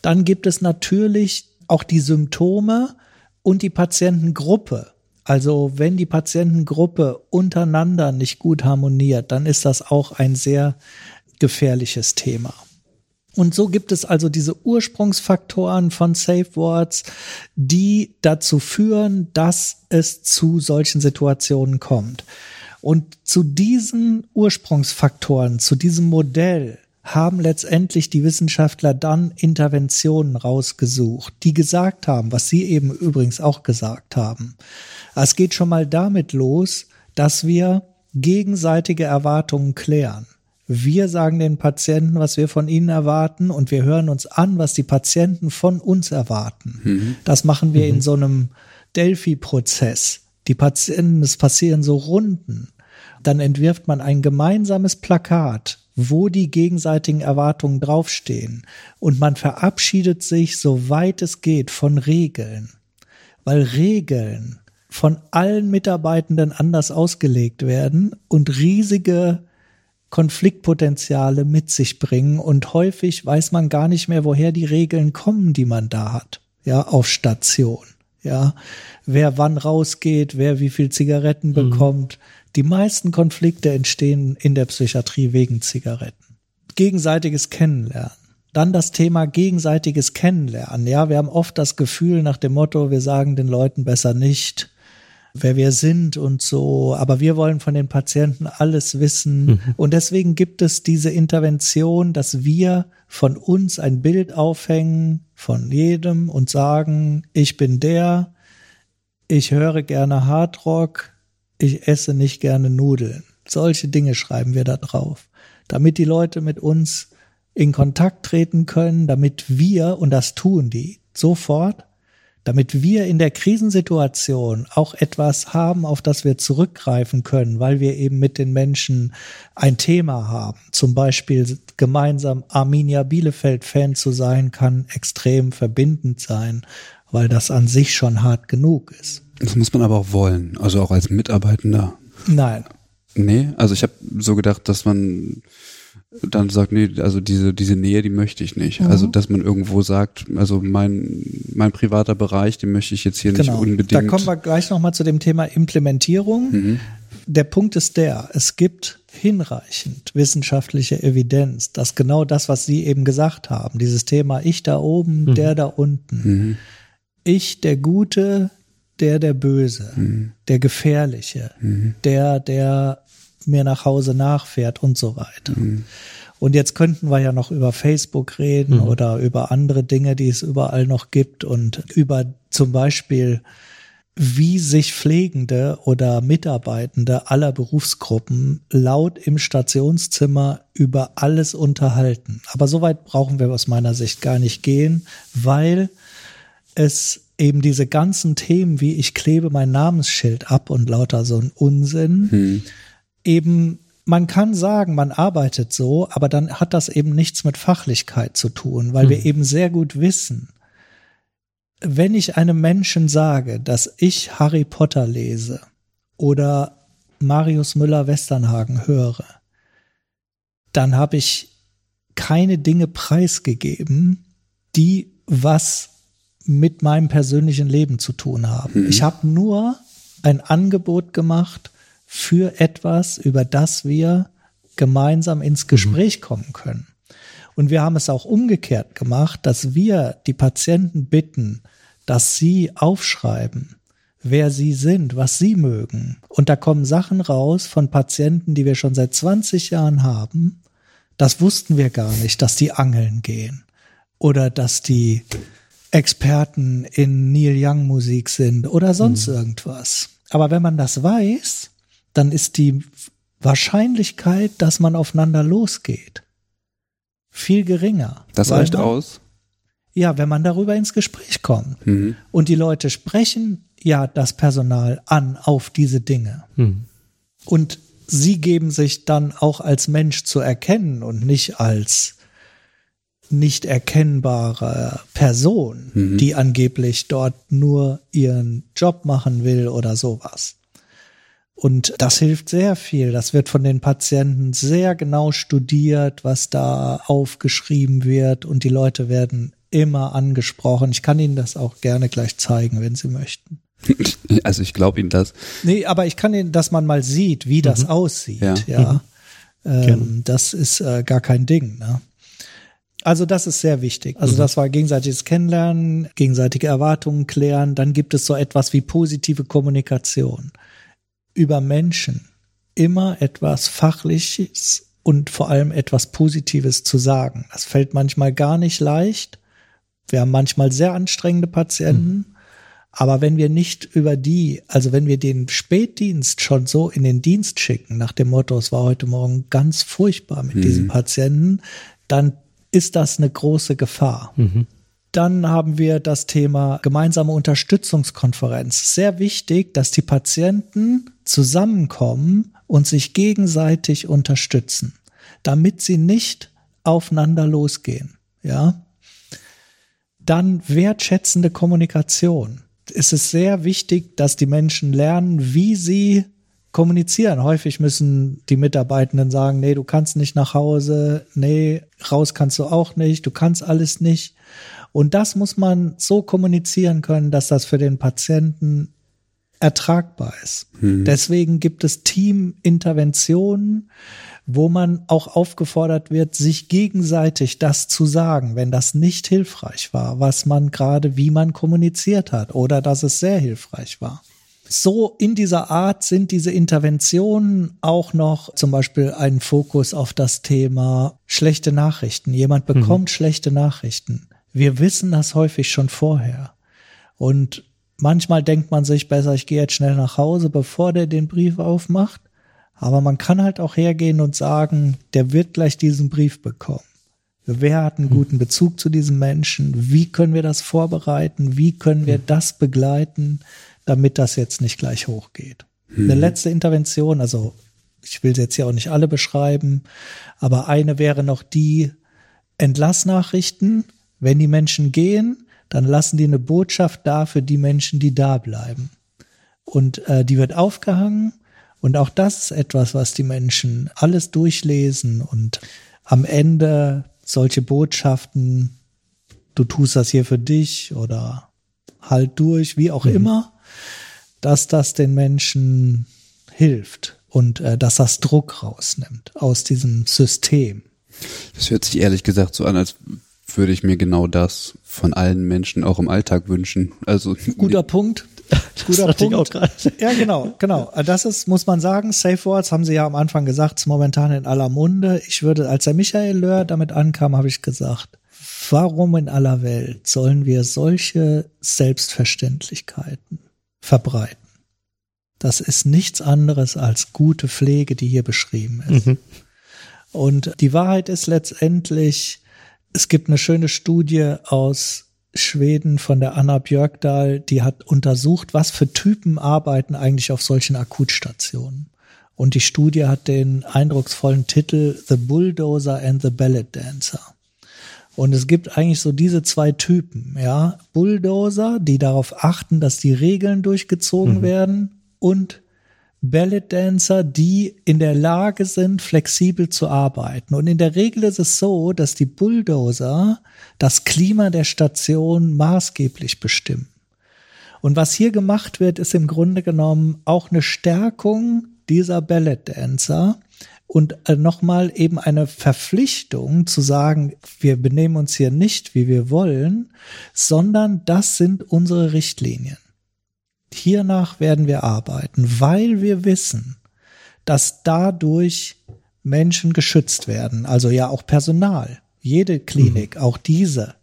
Speaker 3: Dann gibt es natürlich auch die Symptome und die Patientengruppe. Also wenn die Patientengruppe untereinander nicht gut harmoniert, dann ist das auch ein sehr gefährliches Thema. Und so gibt es also diese Ursprungsfaktoren von Safe Words, die dazu führen, dass es zu solchen Situationen kommt. Und zu diesen Ursprungsfaktoren, zu diesem Modell haben letztendlich die Wissenschaftler dann Interventionen rausgesucht, die gesagt haben, was sie eben übrigens auch gesagt haben. Es geht schon mal damit los, dass wir gegenseitige Erwartungen klären. Wir sagen den Patienten, was wir von ihnen erwarten und wir hören uns an, was die Patienten von uns erwarten. Mhm. Das machen wir mhm. in so einem Delphi-Prozess. Die Patienten, es passieren so Runden. Dann entwirft man ein gemeinsames Plakat, wo die gegenseitigen Erwartungen draufstehen. Und man verabschiedet sich, soweit es geht, von Regeln. Weil Regeln von allen Mitarbeitenden anders ausgelegt werden und riesige Konfliktpotenziale mit sich bringen und häufig weiß man gar nicht mehr, woher die Regeln kommen, die man da hat, ja, auf Station, ja, wer wann rausgeht, wer wie viel Zigaretten mhm. bekommt. Die meisten Konflikte entstehen in der Psychiatrie wegen Zigaretten. Gegenseitiges Kennenlernen. Dann das Thema gegenseitiges Kennenlernen. Ja, wir haben oft das Gefühl nach dem Motto, wir sagen den Leuten besser nicht, wer wir sind und so. Aber wir wollen von den Patienten alles wissen. Mhm. Und deswegen gibt es diese Intervention, dass wir von uns ein Bild aufhängen von jedem und sagen, ich bin der, ich höre gerne Hardrock, ich esse nicht gerne Nudeln. Solche Dinge schreiben wir da drauf, damit die Leute mit uns in Kontakt treten können, damit wir, und das tun die, sofort damit wir in der Krisensituation auch etwas haben, auf das wir zurückgreifen können, weil wir eben mit den Menschen ein Thema haben. Zum Beispiel gemeinsam Arminia Bielefeld Fan zu sein, kann extrem verbindend sein, weil das an sich schon hart genug ist.
Speaker 1: Das muss man aber auch wollen, also auch als Mitarbeitender.
Speaker 3: Nein.
Speaker 1: Nee, also ich habe so gedacht, dass man dann sagt, nee, also diese, diese Nähe, die möchte ich nicht. Mhm. Also, dass man irgendwo sagt, also mein, mein privater Bereich, den möchte ich jetzt hier genau. nicht unbedingt.
Speaker 3: Da kommen wir gleich nochmal zu dem Thema Implementierung. Mhm. Der Punkt ist der, es gibt hinreichend wissenschaftliche Evidenz, dass genau das, was Sie eben gesagt haben, dieses Thema ich da oben, mhm. der da unten, mhm. ich der Gute, der der Böse, mhm. der Gefährliche, mhm. der der mir nach Hause nachfährt und so weiter. Mhm. Und jetzt könnten wir ja noch über Facebook reden mhm. oder über andere Dinge, die es überall noch gibt und über zum Beispiel, wie sich Pflegende oder Mitarbeitende aller Berufsgruppen laut im Stationszimmer über alles unterhalten. Aber so weit brauchen wir aus meiner Sicht gar nicht gehen, weil es eben diese ganzen Themen wie ich klebe mein Namensschild ab und lauter so ein Unsinn, hm eben, man kann sagen, man arbeitet so, aber dann hat das eben nichts mit Fachlichkeit zu tun, weil mhm. wir eben sehr gut wissen, wenn ich einem Menschen sage, dass ich Harry Potter lese oder Marius Müller-Westernhagen höre, dann habe ich keine Dinge preisgegeben, die was mit meinem persönlichen Leben zu tun haben. Mhm. Ich habe nur ein Angebot gemacht für etwas, über das wir gemeinsam ins Gespräch mhm. kommen können. Und wir haben es auch umgekehrt gemacht, dass wir die Patienten bitten, dass sie aufschreiben, wer sie sind, was sie mögen. Und da kommen Sachen raus von Patienten, die wir schon seit 20 Jahren haben. Das wussten wir gar nicht, dass die angeln gehen oder dass die Experten in Neil Young Musik sind oder sonst mhm. irgendwas. Aber wenn man das weiß, dann ist die Wahrscheinlichkeit, dass man aufeinander losgeht, viel geringer.
Speaker 1: Das reicht man, aus?
Speaker 3: Ja, wenn man darüber ins Gespräch kommt. Mhm. Und die Leute sprechen ja das Personal an auf diese Dinge. Mhm. Und sie geben sich dann auch als Mensch zu erkennen und nicht als nicht erkennbare Person, mhm. die angeblich dort nur ihren Job machen will oder sowas. Und das hilft sehr viel. Das wird von den Patienten sehr genau studiert, was da aufgeschrieben wird und die Leute werden immer angesprochen. Ich kann Ihnen das auch gerne gleich zeigen, wenn Sie möchten. (laughs)
Speaker 1: Also ich glaube Ihnen das.
Speaker 3: Nee, aber ich kann Ihnen, dass man mal sieht, wie das mhm. aussieht. Ja, ja. Mhm. Ähm, das ist äh, gar kein Ding. Ne? Also das ist sehr wichtig. Also mhm. das war gegenseitiges Kennenlernen, gegenseitige Erwartungen klären. Dann gibt es so etwas wie positive Kommunikation über Menschen. Immer etwas Fachliches und vor allem etwas Positives zu sagen. Das fällt manchmal gar nicht leicht. Wir haben manchmal sehr anstrengende Patienten. Mhm. Aber wenn wir nicht über die, also wenn wir den Spätdienst schon so in den Dienst schicken, nach dem Motto, es war heute Morgen ganz furchtbar mit mhm. diesem Patienten, dann ist das eine große Gefahr. Mhm. Dann haben wir das Thema gemeinsame Unterstützungskonferenz. Sehr wichtig, dass die Patienten zusammenkommen und sich gegenseitig unterstützen, damit sie nicht aufeinander losgehen. Ja. Dann wertschätzende Kommunikation. Es ist sehr wichtig, dass die Menschen lernen, wie sie kommunizieren. Häufig müssen die Mitarbeitenden sagen, nee, du kannst nicht nach Hause, nee, raus kannst du auch nicht, du kannst alles nicht. Und das muss man so kommunizieren können, dass das für den Patienten ertragbar ist. Mhm. Deswegen gibt es Teaminterventionen, wo man auch aufgefordert wird, sich gegenseitig das zu sagen, wenn das nicht hilfreich war, was man gerade, wie man kommuniziert hat oder dass es sehr hilfreich war so in dieser Art sind diese Interventionen auch noch zum Beispiel ein Fokus auf das Thema schlechte Nachrichten. Jemand mhm. bekommt mhm. schlechte Nachrichten. Wir wissen das häufig schon vorher. Und manchmal denkt man sich besser, ich gehe jetzt schnell nach Hause, bevor der den Brief aufmacht. Aber man kann halt auch hergehen und sagen, der wird gleich diesen Brief bekommen. Wer hat einen mhm. guten Bezug zu diesem Menschen? Wie können wir das vorbereiten? Wie können wir mhm. das begleiten? damit das jetzt nicht gleich hochgeht. Hm. Eine letzte Intervention, also ich will sie jetzt hier auch nicht alle beschreiben, aber eine wäre noch die Entlassnachrichten. Wenn die Menschen gehen, dann lassen die eine Botschaft da für die Menschen, die da bleiben. Und äh, die wird aufgehangen. Und auch das ist etwas, was die Menschen alles durchlesen und am Ende solche Botschaften, du tust das hier für dich oder halt durch, wie auch mhm. immer, dass das den Menschen hilft und äh, dass das Druck rausnimmt aus diesem System.
Speaker 1: Das hört sich ehrlich gesagt so an, als würde ich mir genau das von allen Menschen auch im Alltag wünschen. Also
Speaker 3: guter Punkt. Guter Punkt. Ja, genau, genau. Das ist, muss man sagen, Safe Words haben sie ja am Anfang gesagt, ist momentan in aller Munde. Ich würde, als der Michael Löhr damit ankam, habe ich gesagt, warum in aller Welt sollen wir solche Selbstverständlichkeiten verbreiten. Das ist nichts anderes als gute Pflege, die hier beschrieben ist. Mhm. Und die Wahrheit ist letztendlich, es gibt eine schöne Studie aus Schweden von der Anna Björkdahl, die hat untersucht, was für Typen arbeiten eigentlich auf solchen Akutstationen. Und die Studie hat den eindrucksvollen Titel The Bulldozer and the Ballet Dancer. Und es gibt eigentlich so diese zwei Typen, ja. Bulldozer, die darauf achten, dass die Regeln durchgezogen mhm. werden und Ballet Dancer, die in der Lage sind, flexibel zu arbeiten. Und in der Regel ist es so, dass die Bulldozer das Klima der Station maßgeblich bestimmen. Und was hier gemacht wird, ist im Grunde genommen auch eine Stärkung dieser Ballet Dancer und äh, nochmal eben eine Verpflichtung zu sagen, wir benehmen uns hier nicht, wie wir wollen, sondern das sind unsere Richtlinien. Hiernach werden wir arbeiten, weil wir wissen, dass dadurch Menschen geschützt werden, also ja auch Personal. Jede Klinik, mhm. auch diese,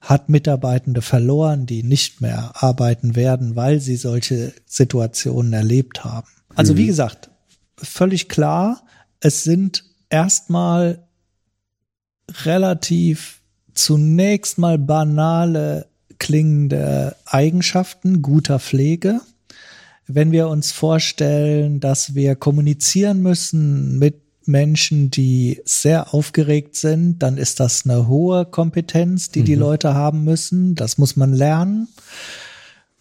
Speaker 3: hat Mitarbeitende verloren, die nicht mehr arbeiten werden, weil sie solche Situationen erlebt haben. Also mhm. wie gesagt, völlig klar, es sind erstmal relativ zunächst mal banale klingende Eigenschaften guter Pflege. Wenn wir uns vorstellen, dass wir kommunizieren müssen mit Menschen, die sehr aufgeregt sind, dann ist das eine hohe Kompetenz, die mhm. die Leute haben müssen. Das muss man lernen.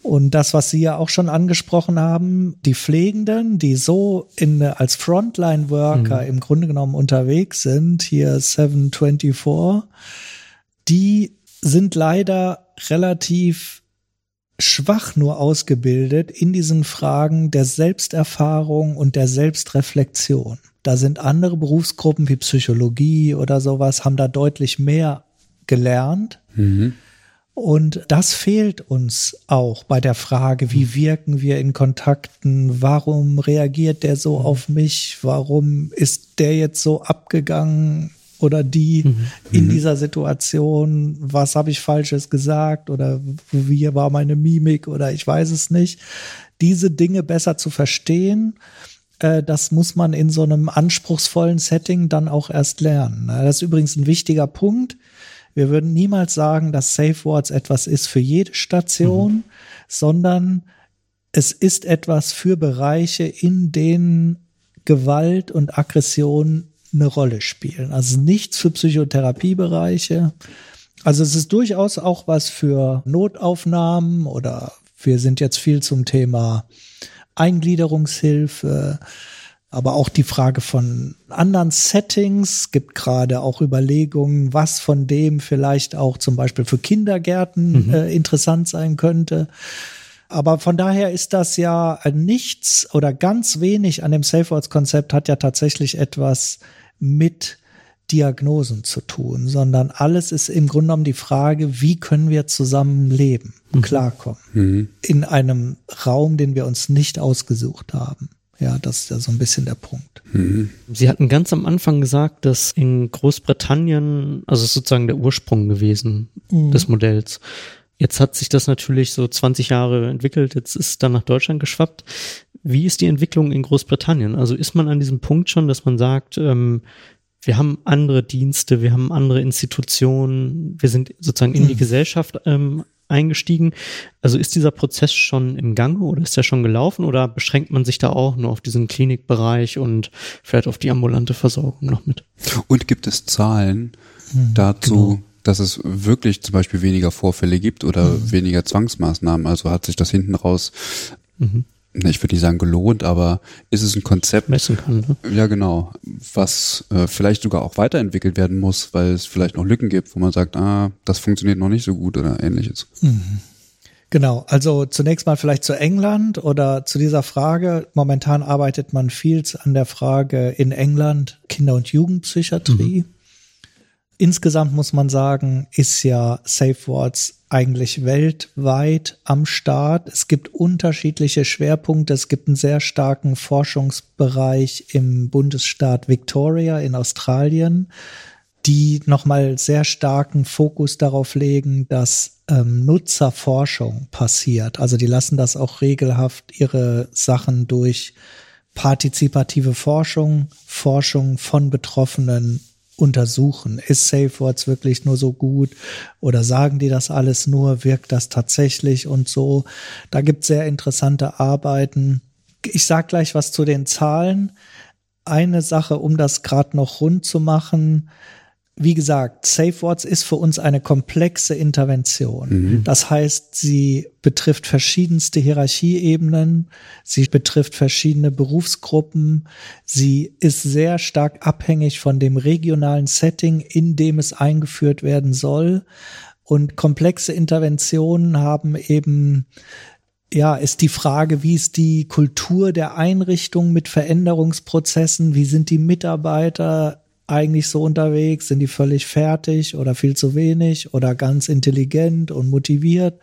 Speaker 3: Und das, was Sie ja auch schon angesprochen haben, die Pflegenden, die so in, als Frontline-Worker mhm. im Grunde genommen unterwegs sind, hier 724, die sind leider relativ schwach nur ausgebildet in diesen Fragen der Selbsterfahrung und der Selbstreflexion. Da sind andere Berufsgruppen wie Psychologie oder sowas, haben da deutlich mehr gelernt. Mhm. Und das fehlt uns auch bei der Frage, wie wirken wir in Kontakten? Warum reagiert der so mhm. auf mich? Warum ist der jetzt so abgegangen? Oder die mhm. in mhm. dieser Situation, was habe ich falsches gesagt oder wie war meine Mimik oder ich weiß es nicht. Diese Dinge besser zu verstehen, äh, das muss man in so einem anspruchsvollen Setting dann auch erst lernen. Das ist übrigens ein wichtiger Punkt. Wir würden niemals sagen, dass Safe Words etwas ist für jede Station, mhm. sondern es ist etwas für Bereiche, in denen Gewalt und Aggression eine Rolle spielen. Also nichts für Psychotherapiebereiche. Also es ist durchaus auch was für Notaufnahmen oder wir sind jetzt viel zum Thema Eingliederungshilfe, aber auch die Frage von anderen Settings. Es gibt gerade auch Überlegungen, was von dem vielleicht auch zum Beispiel für Kindergärten mhm. äh, interessant sein könnte. Aber von daher ist das ja nichts oder ganz wenig an dem Safe Words Konzept hat ja tatsächlich etwas mit Diagnosen zu tun, sondern alles ist im Grunde genommen die Frage, wie können wir zusammen leben, mhm. klarkommen, mhm. in einem Raum, den wir uns nicht ausgesucht haben. Ja, das ist ja so ein bisschen der Punkt.
Speaker 2: Mhm. Sie hatten ganz am Anfang gesagt, dass in Großbritannien, also sozusagen der Ursprung gewesen mhm. des Modells. Jetzt hat sich das natürlich so 20 Jahre entwickelt, jetzt ist es dann nach Deutschland geschwappt. Wie ist die Entwicklung in Großbritannien? Also ist man an diesem Punkt schon, dass man sagt, ähm, wir haben andere Dienste, wir haben andere Institutionen, wir sind sozusagen in die hm. Gesellschaft ähm, eingestiegen. Also ist dieser Prozess schon im Gange oder ist der schon gelaufen oder beschränkt man sich da auch nur auf diesen Klinikbereich und vielleicht auf die ambulante Versorgung noch mit?
Speaker 1: Und gibt es Zahlen hm, dazu, genau. dass es wirklich zum Beispiel weniger Vorfälle gibt oder mhm. weniger Zwangsmaßnahmen? Also hat sich das hinten raus mhm ich würde nicht sagen gelohnt, aber ist es ein Konzept,
Speaker 2: messen kann, ne?
Speaker 1: ja genau, was äh, vielleicht sogar auch weiterentwickelt werden muss, weil es vielleicht noch Lücken gibt, wo man sagt, ah, das funktioniert noch nicht so gut oder ähnliches. Mhm.
Speaker 3: Genau, also zunächst mal vielleicht zu England oder zu dieser Frage. Momentan arbeitet man viel an der Frage in England Kinder- und Jugendpsychiatrie. Mhm. Insgesamt muss man sagen, ist ja Safe Words eigentlich weltweit am Start. Es gibt unterschiedliche Schwerpunkte. Es gibt einen sehr starken Forschungsbereich im Bundesstaat Victoria in Australien, die nochmal sehr starken Fokus darauf legen, dass ähm, Nutzerforschung passiert. Also die lassen das auch regelhaft ihre Sachen durch partizipative Forschung, Forschung von Betroffenen untersuchen. Ist SafeWords wirklich nur so gut oder sagen die das alles nur? Wirkt das tatsächlich und so? Da gibt es sehr interessante Arbeiten. Ich sag gleich was zu den Zahlen. Eine Sache, um das gerade noch rund zu machen. Wie gesagt, SafeWords ist für uns eine komplexe Intervention. Mhm. Das heißt, sie betrifft verschiedenste Hierarchieebenen, sie betrifft verschiedene Berufsgruppen, sie ist sehr stark abhängig von dem regionalen Setting, in dem es eingeführt werden soll. Und komplexe Interventionen haben eben ja, ist die Frage, wie ist die Kultur der Einrichtung mit Veränderungsprozessen? Wie sind die Mitarbeiter eigentlich so unterwegs? Sind die völlig fertig oder viel zu wenig oder ganz intelligent und motiviert?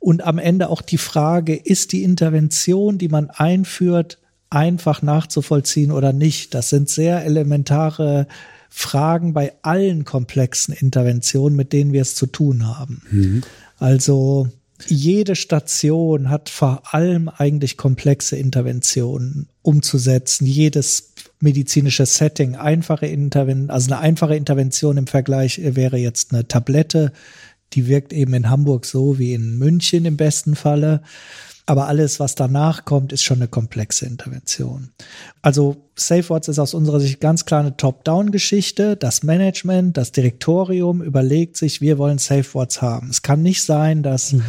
Speaker 3: Und am Ende auch die Frage, ist die Intervention, die man einführt, einfach nachzuvollziehen oder nicht? Das sind sehr elementare Fragen bei allen komplexen Interventionen, mit denen wir es zu tun haben. Mhm. Also jede Station hat vor allem eigentlich komplexe Interventionen umzusetzen. Jedes medizinische Setting, einfache Intervention, also eine einfache Intervention im Vergleich wäre jetzt eine Tablette. Die wirkt eben in Hamburg so wie in München im besten Falle. Aber alles, was danach kommt, ist schon eine komplexe Intervention. Also SafeWords ist aus unserer Sicht ganz klar eine Top-Down-Geschichte. Das Management, das Direktorium überlegt sich, wir wollen SafeWords haben. Es kann nicht sein, dass mhm.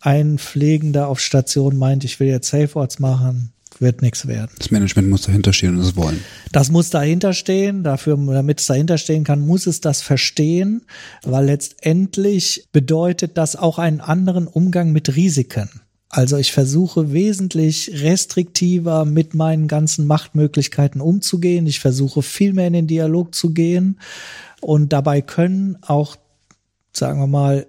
Speaker 3: ein Pflegender auf Station meint, ich will jetzt SafeWords machen wird nichts werden.
Speaker 1: Das Management muss dahinter stehen und es wollen.
Speaker 3: Das muss dahinter stehen. Dafür, damit es dahinter stehen kann, muss es das verstehen, weil letztendlich bedeutet das auch einen anderen Umgang mit Risiken. Also ich versuche wesentlich restriktiver mit meinen ganzen Machtmöglichkeiten umzugehen. Ich versuche viel mehr in den Dialog zu gehen. Und dabei können auch, sagen wir mal,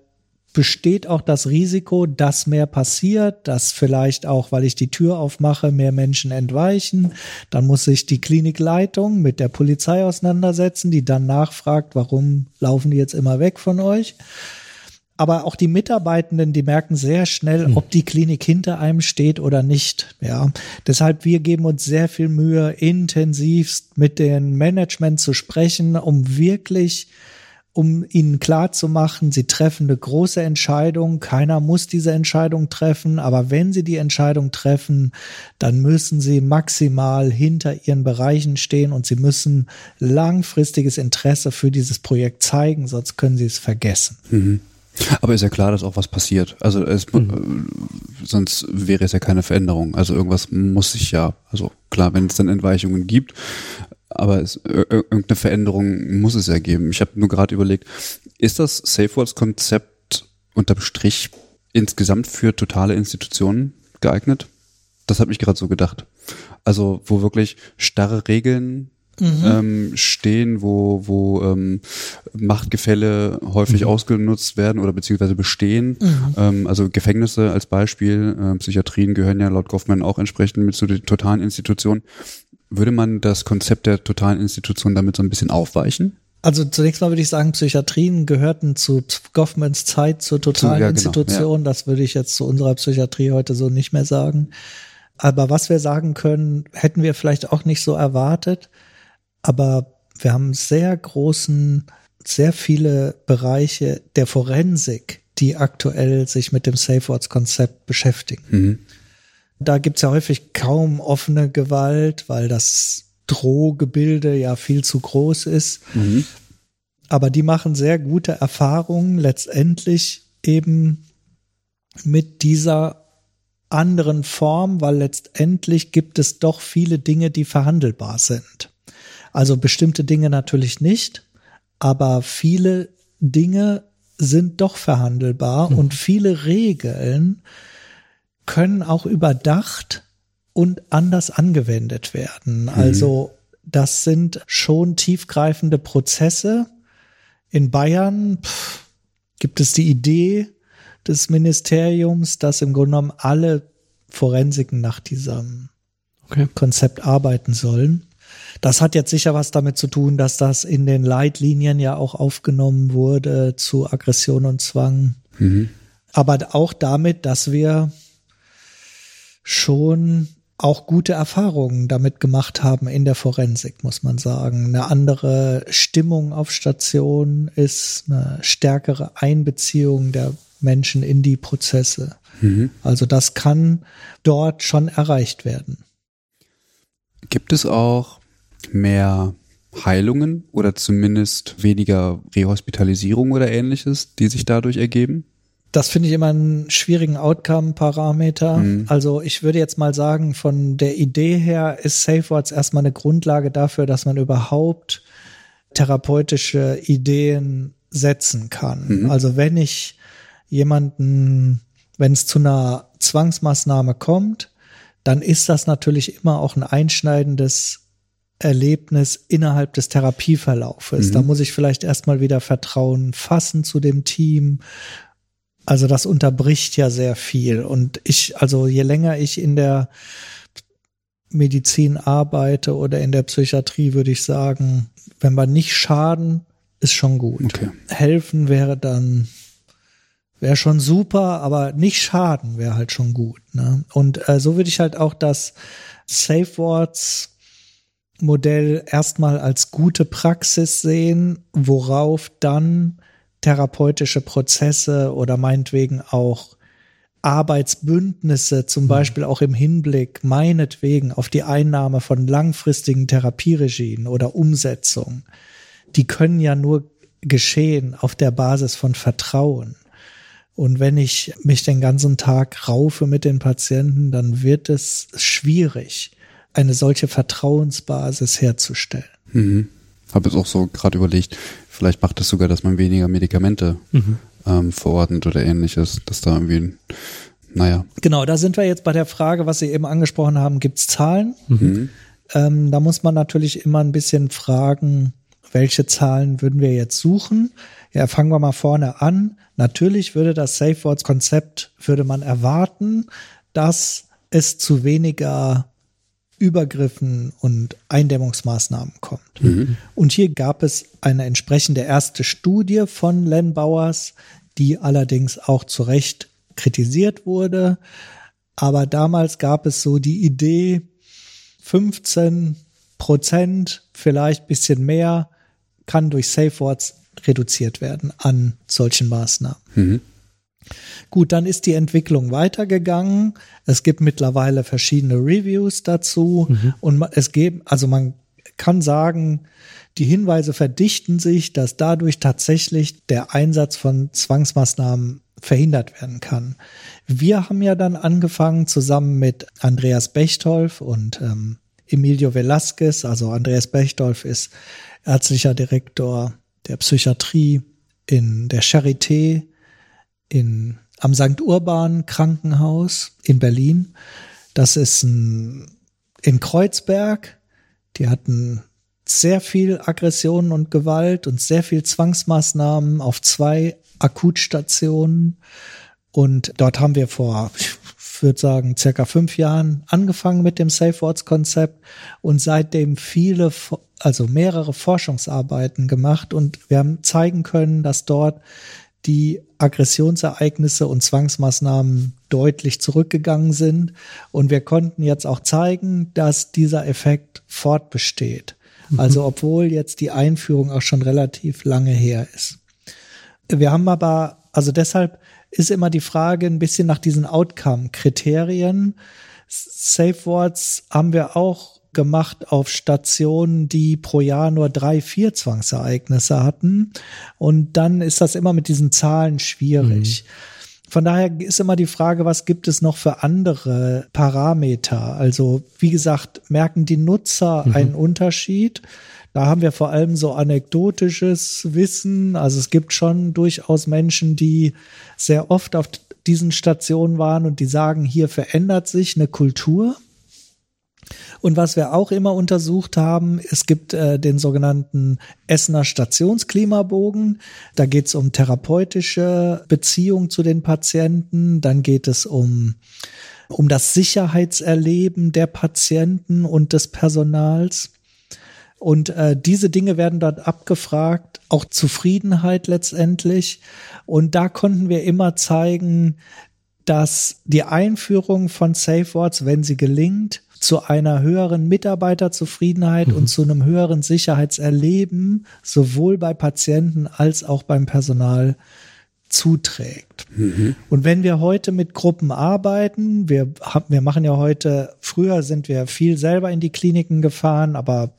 Speaker 3: besteht auch das Risiko, dass mehr passiert, dass vielleicht auch, weil ich die Tür aufmache, mehr Menschen entweichen. Dann muss sich die Klinikleitung mit der Polizei auseinandersetzen, die dann nachfragt, warum laufen die jetzt immer weg von euch. Aber auch die Mitarbeitenden, die merken sehr schnell, hm. ob die Klinik hinter einem steht oder nicht. Ja, deshalb wir geben uns sehr viel Mühe, intensivst mit dem Management zu sprechen, um wirklich um ihnen klar zu machen, sie treffen eine große Entscheidung. Keiner muss diese Entscheidung treffen, aber wenn sie die Entscheidung treffen, dann müssen sie maximal hinter ihren Bereichen stehen und sie müssen langfristiges Interesse für dieses Projekt zeigen, sonst können sie es vergessen.
Speaker 1: Mhm. Aber ist ja klar, dass auch was passiert. Also es, mhm. sonst wäre es ja keine Veränderung. Also irgendwas muss sich ja, also klar, wenn es dann Entweichungen gibt, aber es, irgendeine Veränderung muss es ja geben. Ich habe nur gerade überlegt, ist das SafeWords-Konzept unterm Strich insgesamt für totale Institutionen geeignet? Das habe ich gerade so gedacht. Also wo wirklich starre Regeln mhm. ähm, stehen, wo, wo ähm, Machtgefälle häufig mhm. ausgenutzt werden oder beziehungsweise bestehen. Mhm. Ähm, also Gefängnisse als Beispiel, äh, Psychiatrien gehören ja laut Goffman auch entsprechend mit zu den totalen Institutionen. Würde man das Konzept der totalen Institution damit so ein bisschen aufweichen?
Speaker 3: Also zunächst mal würde ich sagen, Psychiatrien gehörten zu Goffmans Zeit zur totalen ja, genau, Institution. Ja. Das würde ich jetzt zu unserer Psychiatrie heute so nicht mehr sagen. Aber was wir sagen können, hätten wir vielleicht auch nicht so erwartet. Aber wir haben sehr großen, sehr viele Bereiche der Forensik, die aktuell sich mit dem Safe Words Konzept beschäftigen. Mhm. Da gibt's ja häufig kaum offene Gewalt, weil das Drohgebilde ja viel zu groß ist. Mhm. Aber die machen sehr gute Erfahrungen letztendlich eben mit dieser anderen Form, weil letztendlich gibt es doch viele Dinge, die verhandelbar sind. Also bestimmte Dinge natürlich nicht, aber viele Dinge sind doch verhandelbar mhm. und viele Regeln können auch überdacht und anders angewendet werden. Mhm. Also das sind schon tiefgreifende Prozesse. In Bayern pff, gibt es die Idee des Ministeriums, dass im Grunde genommen alle Forensiken nach diesem okay. Konzept arbeiten sollen. Das hat jetzt sicher was damit zu tun, dass das in den Leitlinien ja auch aufgenommen wurde zu Aggression und Zwang. Mhm. Aber auch damit, dass wir schon auch gute Erfahrungen damit gemacht haben in der Forensik, muss man sagen. Eine andere Stimmung auf Station ist eine stärkere Einbeziehung der Menschen in die Prozesse. Mhm. Also das kann dort schon erreicht werden.
Speaker 1: Gibt es auch mehr Heilungen oder zumindest weniger Rehospitalisierung oder ähnliches, die sich dadurch ergeben?
Speaker 3: Das finde ich immer einen schwierigen Outcome-Parameter. Mhm. Also ich würde jetzt mal sagen, von der Idee her ist SafeWords erstmal eine Grundlage dafür, dass man überhaupt therapeutische Ideen setzen kann. Mhm. Also wenn ich jemanden, wenn es zu einer Zwangsmaßnahme kommt, dann ist das natürlich immer auch ein einschneidendes Erlebnis innerhalb des Therapieverlaufes. Mhm. Da muss ich vielleicht erstmal wieder Vertrauen fassen zu dem Team. Also das unterbricht ja sehr viel. Und ich, also je länger ich in der Medizin arbeite oder in der Psychiatrie, würde ich sagen, wenn wir nicht schaden, ist schon gut. Okay. Helfen wäre dann wäre schon super, aber nicht schaden wäre halt schon gut. Ne? Und äh, so würde ich halt auch das Safe Words Modell erstmal als gute Praxis sehen, worauf dann therapeutische Prozesse oder meinetwegen auch Arbeitsbündnisse, zum mhm. Beispiel auch im Hinblick meinetwegen auf die Einnahme von langfristigen Therapieregien oder Umsetzung, die können ja nur geschehen auf der Basis von Vertrauen. Und wenn ich mich den ganzen Tag raufe mit den Patienten, dann wird es schwierig, eine solche Vertrauensbasis herzustellen.
Speaker 1: Mhm. Habe es auch so gerade überlegt, vielleicht macht es sogar, dass man weniger Medikamente mhm. ähm, verordnet oder ähnliches, dass da irgendwie, naja.
Speaker 3: Genau, da sind wir jetzt bei der Frage, was Sie eben angesprochen haben, gibt es Zahlen? Mhm. Ähm, da muss man natürlich immer ein bisschen fragen, welche Zahlen würden wir jetzt suchen? Ja, fangen wir mal vorne an. Natürlich würde das Safe Words Konzept, würde man erwarten, dass es zu weniger Übergriffen und Eindämmungsmaßnahmen kommt. Mhm. Und hier gab es eine entsprechende erste Studie von Len Bauers, die allerdings auch zu Recht kritisiert wurde. Aber damals gab es so die Idee, 15 Prozent, vielleicht bisschen mehr, kann durch Safe Words reduziert werden an solchen Maßnahmen. Mhm. Gut, dann ist die Entwicklung weitergegangen. Es gibt mittlerweile verschiedene Reviews dazu mhm. und es gibt, also man kann sagen, die Hinweise verdichten sich, dass dadurch tatsächlich der Einsatz von Zwangsmaßnahmen verhindert werden kann. Wir haben ja dann angefangen zusammen mit Andreas Bechtolf und ähm, Emilio Velasquez. Also Andreas Bechtolf ist ärztlicher Direktor der Psychiatrie in der Charité in, am St. Urban Krankenhaus in Berlin. Das ist ein, in Kreuzberg. Die hatten sehr viel Aggression und Gewalt und sehr viel Zwangsmaßnahmen auf zwei Akutstationen. Und dort haben wir vor, ich würde sagen, circa fünf Jahren angefangen mit dem Safe Words Konzept und seitdem viele, also mehrere Forschungsarbeiten gemacht und wir haben zeigen können, dass dort die Aggressionsereignisse und Zwangsmaßnahmen deutlich zurückgegangen sind. Und wir konnten jetzt auch zeigen, dass dieser Effekt fortbesteht. Mhm. Also obwohl jetzt die Einführung auch schon relativ lange her ist. Wir haben aber, also deshalb ist immer die Frage ein bisschen nach diesen Outcome-Kriterien. Safe Words haben wir auch gemacht auf Stationen, die pro Jahr nur drei, vier Zwangsereignisse hatten. Und dann ist das immer mit diesen Zahlen schwierig. Mhm. Von daher ist immer die Frage, was gibt es noch für andere Parameter? Also, wie gesagt, merken die Nutzer mhm. einen Unterschied? Da haben wir vor allem so anekdotisches Wissen. Also es gibt schon durchaus Menschen, die sehr oft auf diesen Stationen waren und die sagen, hier verändert sich eine Kultur. Und was wir auch immer untersucht haben, es gibt äh, den sogenannten Essener Stationsklimabogen. Da geht es um therapeutische Beziehungen zu den Patienten. Dann geht es um, um das Sicherheitserleben der Patienten und des Personals. Und äh, diese Dinge werden dort abgefragt, auch Zufriedenheit letztendlich. Und da konnten wir immer zeigen, dass die Einführung von Safe Words, wenn sie gelingt, zu einer höheren Mitarbeiterzufriedenheit mhm. und zu einem höheren Sicherheitserleben sowohl bei Patienten als auch beim Personal zuträgt. Mhm. Und wenn wir heute mit Gruppen arbeiten, wir, haben, wir machen ja heute, früher sind wir viel selber in die Kliniken gefahren, aber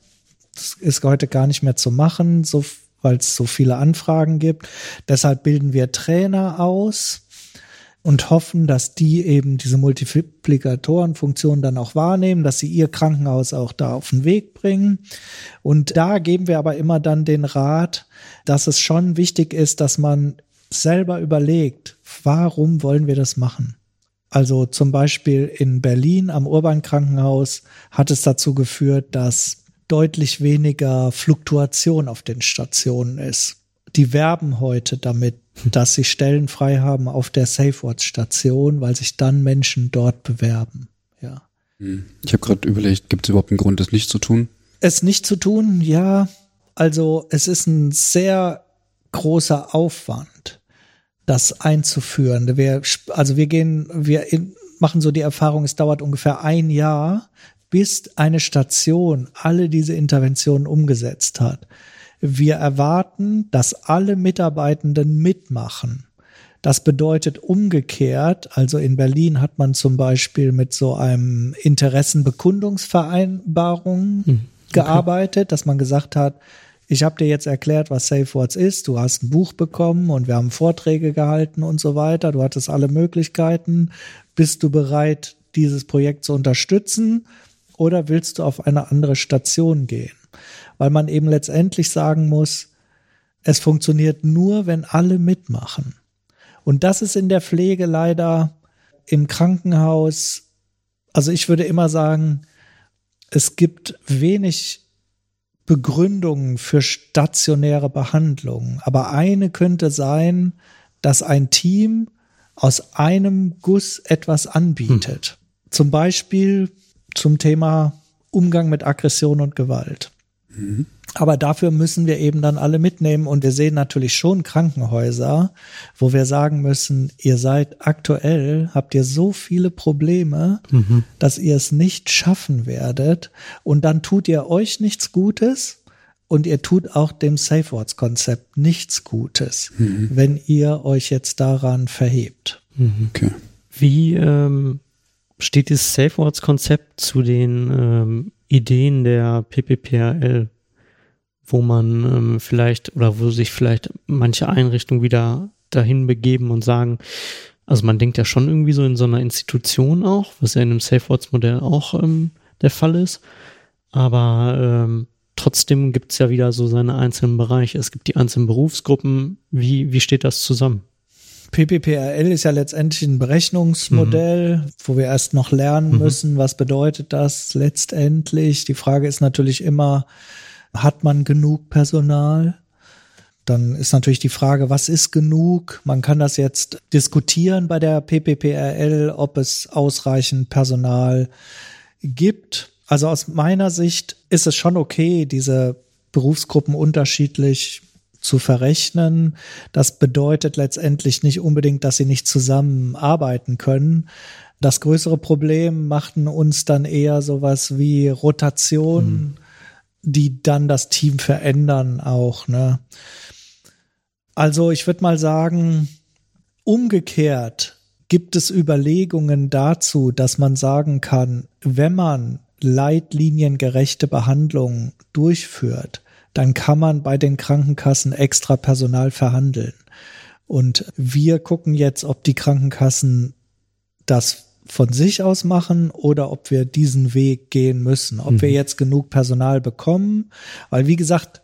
Speaker 3: Das ist heute gar nicht mehr zu machen, so, weil es so viele Anfragen gibt. Deshalb bilden wir Trainer aus und hoffen, dass die eben diese Multiplikatorenfunktion dann auch wahrnehmen, dass sie ihr Krankenhaus auch da auf den Weg bringen. Und da geben wir aber immer dann den Rat, dass es schon wichtig ist, dass man selber überlegt, warum wollen wir das machen? Also zum Beispiel in Berlin am Urban Krankenhaus hat es dazu geführt, dass deutlich weniger Fluktuation auf den Stationen ist. Die werben heute damit, (laughs) dass sie Stellen frei haben auf der SafeWatch-Station, weil sich dann Menschen dort bewerben. Ja.
Speaker 1: Hm. Ich habe gerade überlegt, gibt es überhaupt einen Grund, das nicht zu tun?
Speaker 3: Es nicht zu tun, ja. Also es ist ein sehr großer Aufwand, das einzuführen. Wir, also wir gehen, wir machen so die Erfahrung, es dauert ungefähr ein Jahr, bis eine Station alle diese Interventionen umgesetzt hat. Wir erwarten, dass alle Mitarbeitenden mitmachen. Das bedeutet umgekehrt, also in Berlin hat man zum Beispiel mit so einem Interessenbekundungsvereinbarung hm, okay. gearbeitet, dass man gesagt hat, ich habe dir jetzt erklärt, was SafeWords ist, du hast ein Buch bekommen und wir haben Vorträge gehalten und so weiter, du hattest alle Möglichkeiten, bist du bereit, dieses Projekt zu unterstützen oder willst du auf eine andere Station gehen? Weil man eben letztendlich sagen muss, es funktioniert nur, wenn alle mitmachen. Und das ist in der Pflege leider im Krankenhaus, also ich würde immer sagen, es gibt wenig Begründungen für stationäre Behandlung. Aber eine könnte sein, dass ein Team aus einem Guss etwas anbietet. Hm. Zum Beispiel zum Thema Umgang mit Aggression und Gewalt. Aber dafür müssen wir eben dann alle mitnehmen und wir sehen natürlich schon Krankenhäuser, wo wir sagen müssen, ihr seid aktuell, habt ihr so viele Probleme, mhm. dass ihr es nicht schaffen werdet und dann tut ihr euch nichts Gutes und ihr tut auch dem Safe Words Konzept nichts Gutes, mhm. wenn ihr euch jetzt daran verhebt.
Speaker 2: Mhm. Okay. Wie ähm, steht dieses Safe Words Konzept zu den ähm, Ideen der PPPRL, wo man ähm, vielleicht oder wo sich vielleicht manche Einrichtungen wieder dahin begeben und sagen, also man denkt ja schon irgendwie so in so einer Institution auch, was ja in einem SafeWords-Modell auch ähm, der Fall ist, aber ähm, trotzdem gibt es ja wieder so seine einzelnen Bereiche. Es gibt die einzelnen Berufsgruppen. Wie, wie steht das zusammen?
Speaker 3: PPPRL ist ja letztendlich ein Berechnungsmodell, mhm. wo wir erst noch lernen mhm. müssen, was bedeutet das letztendlich. Die Frage ist natürlich immer, hat man genug Personal? Dann ist natürlich die Frage, was ist genug? Man kann das jetzt diskutieren bei der PPPRL, ob es ausreichend Personal gibt. Also aus meiner Sicht ist es schon okay, diese Berufsgruppen unterschiedlich zu verrechnen. Das bedeutet letztendlich nicht unbedingt, dass sie nicht zusammenarbeiten können. Das größere Problem machten uns dann eher sowas wie Rotation, hm. die dann das Team verändern auch. Ne? Also ich würde mal sagen, umgekehrt gibt es Überlegungen dazu, dass man sagen kann, wenn man leitliniengerechte Behandlung durchführt, dann kann man bei den Krankenkassen extra Personal verhandeln. Und wir gucken jetzt, ob die Krankenkassen das von sich aus machen oder ob wir diesen Weg gehen müssen, ob mhm. wir jetzt genug Personal bekommen, weil wie gesagt,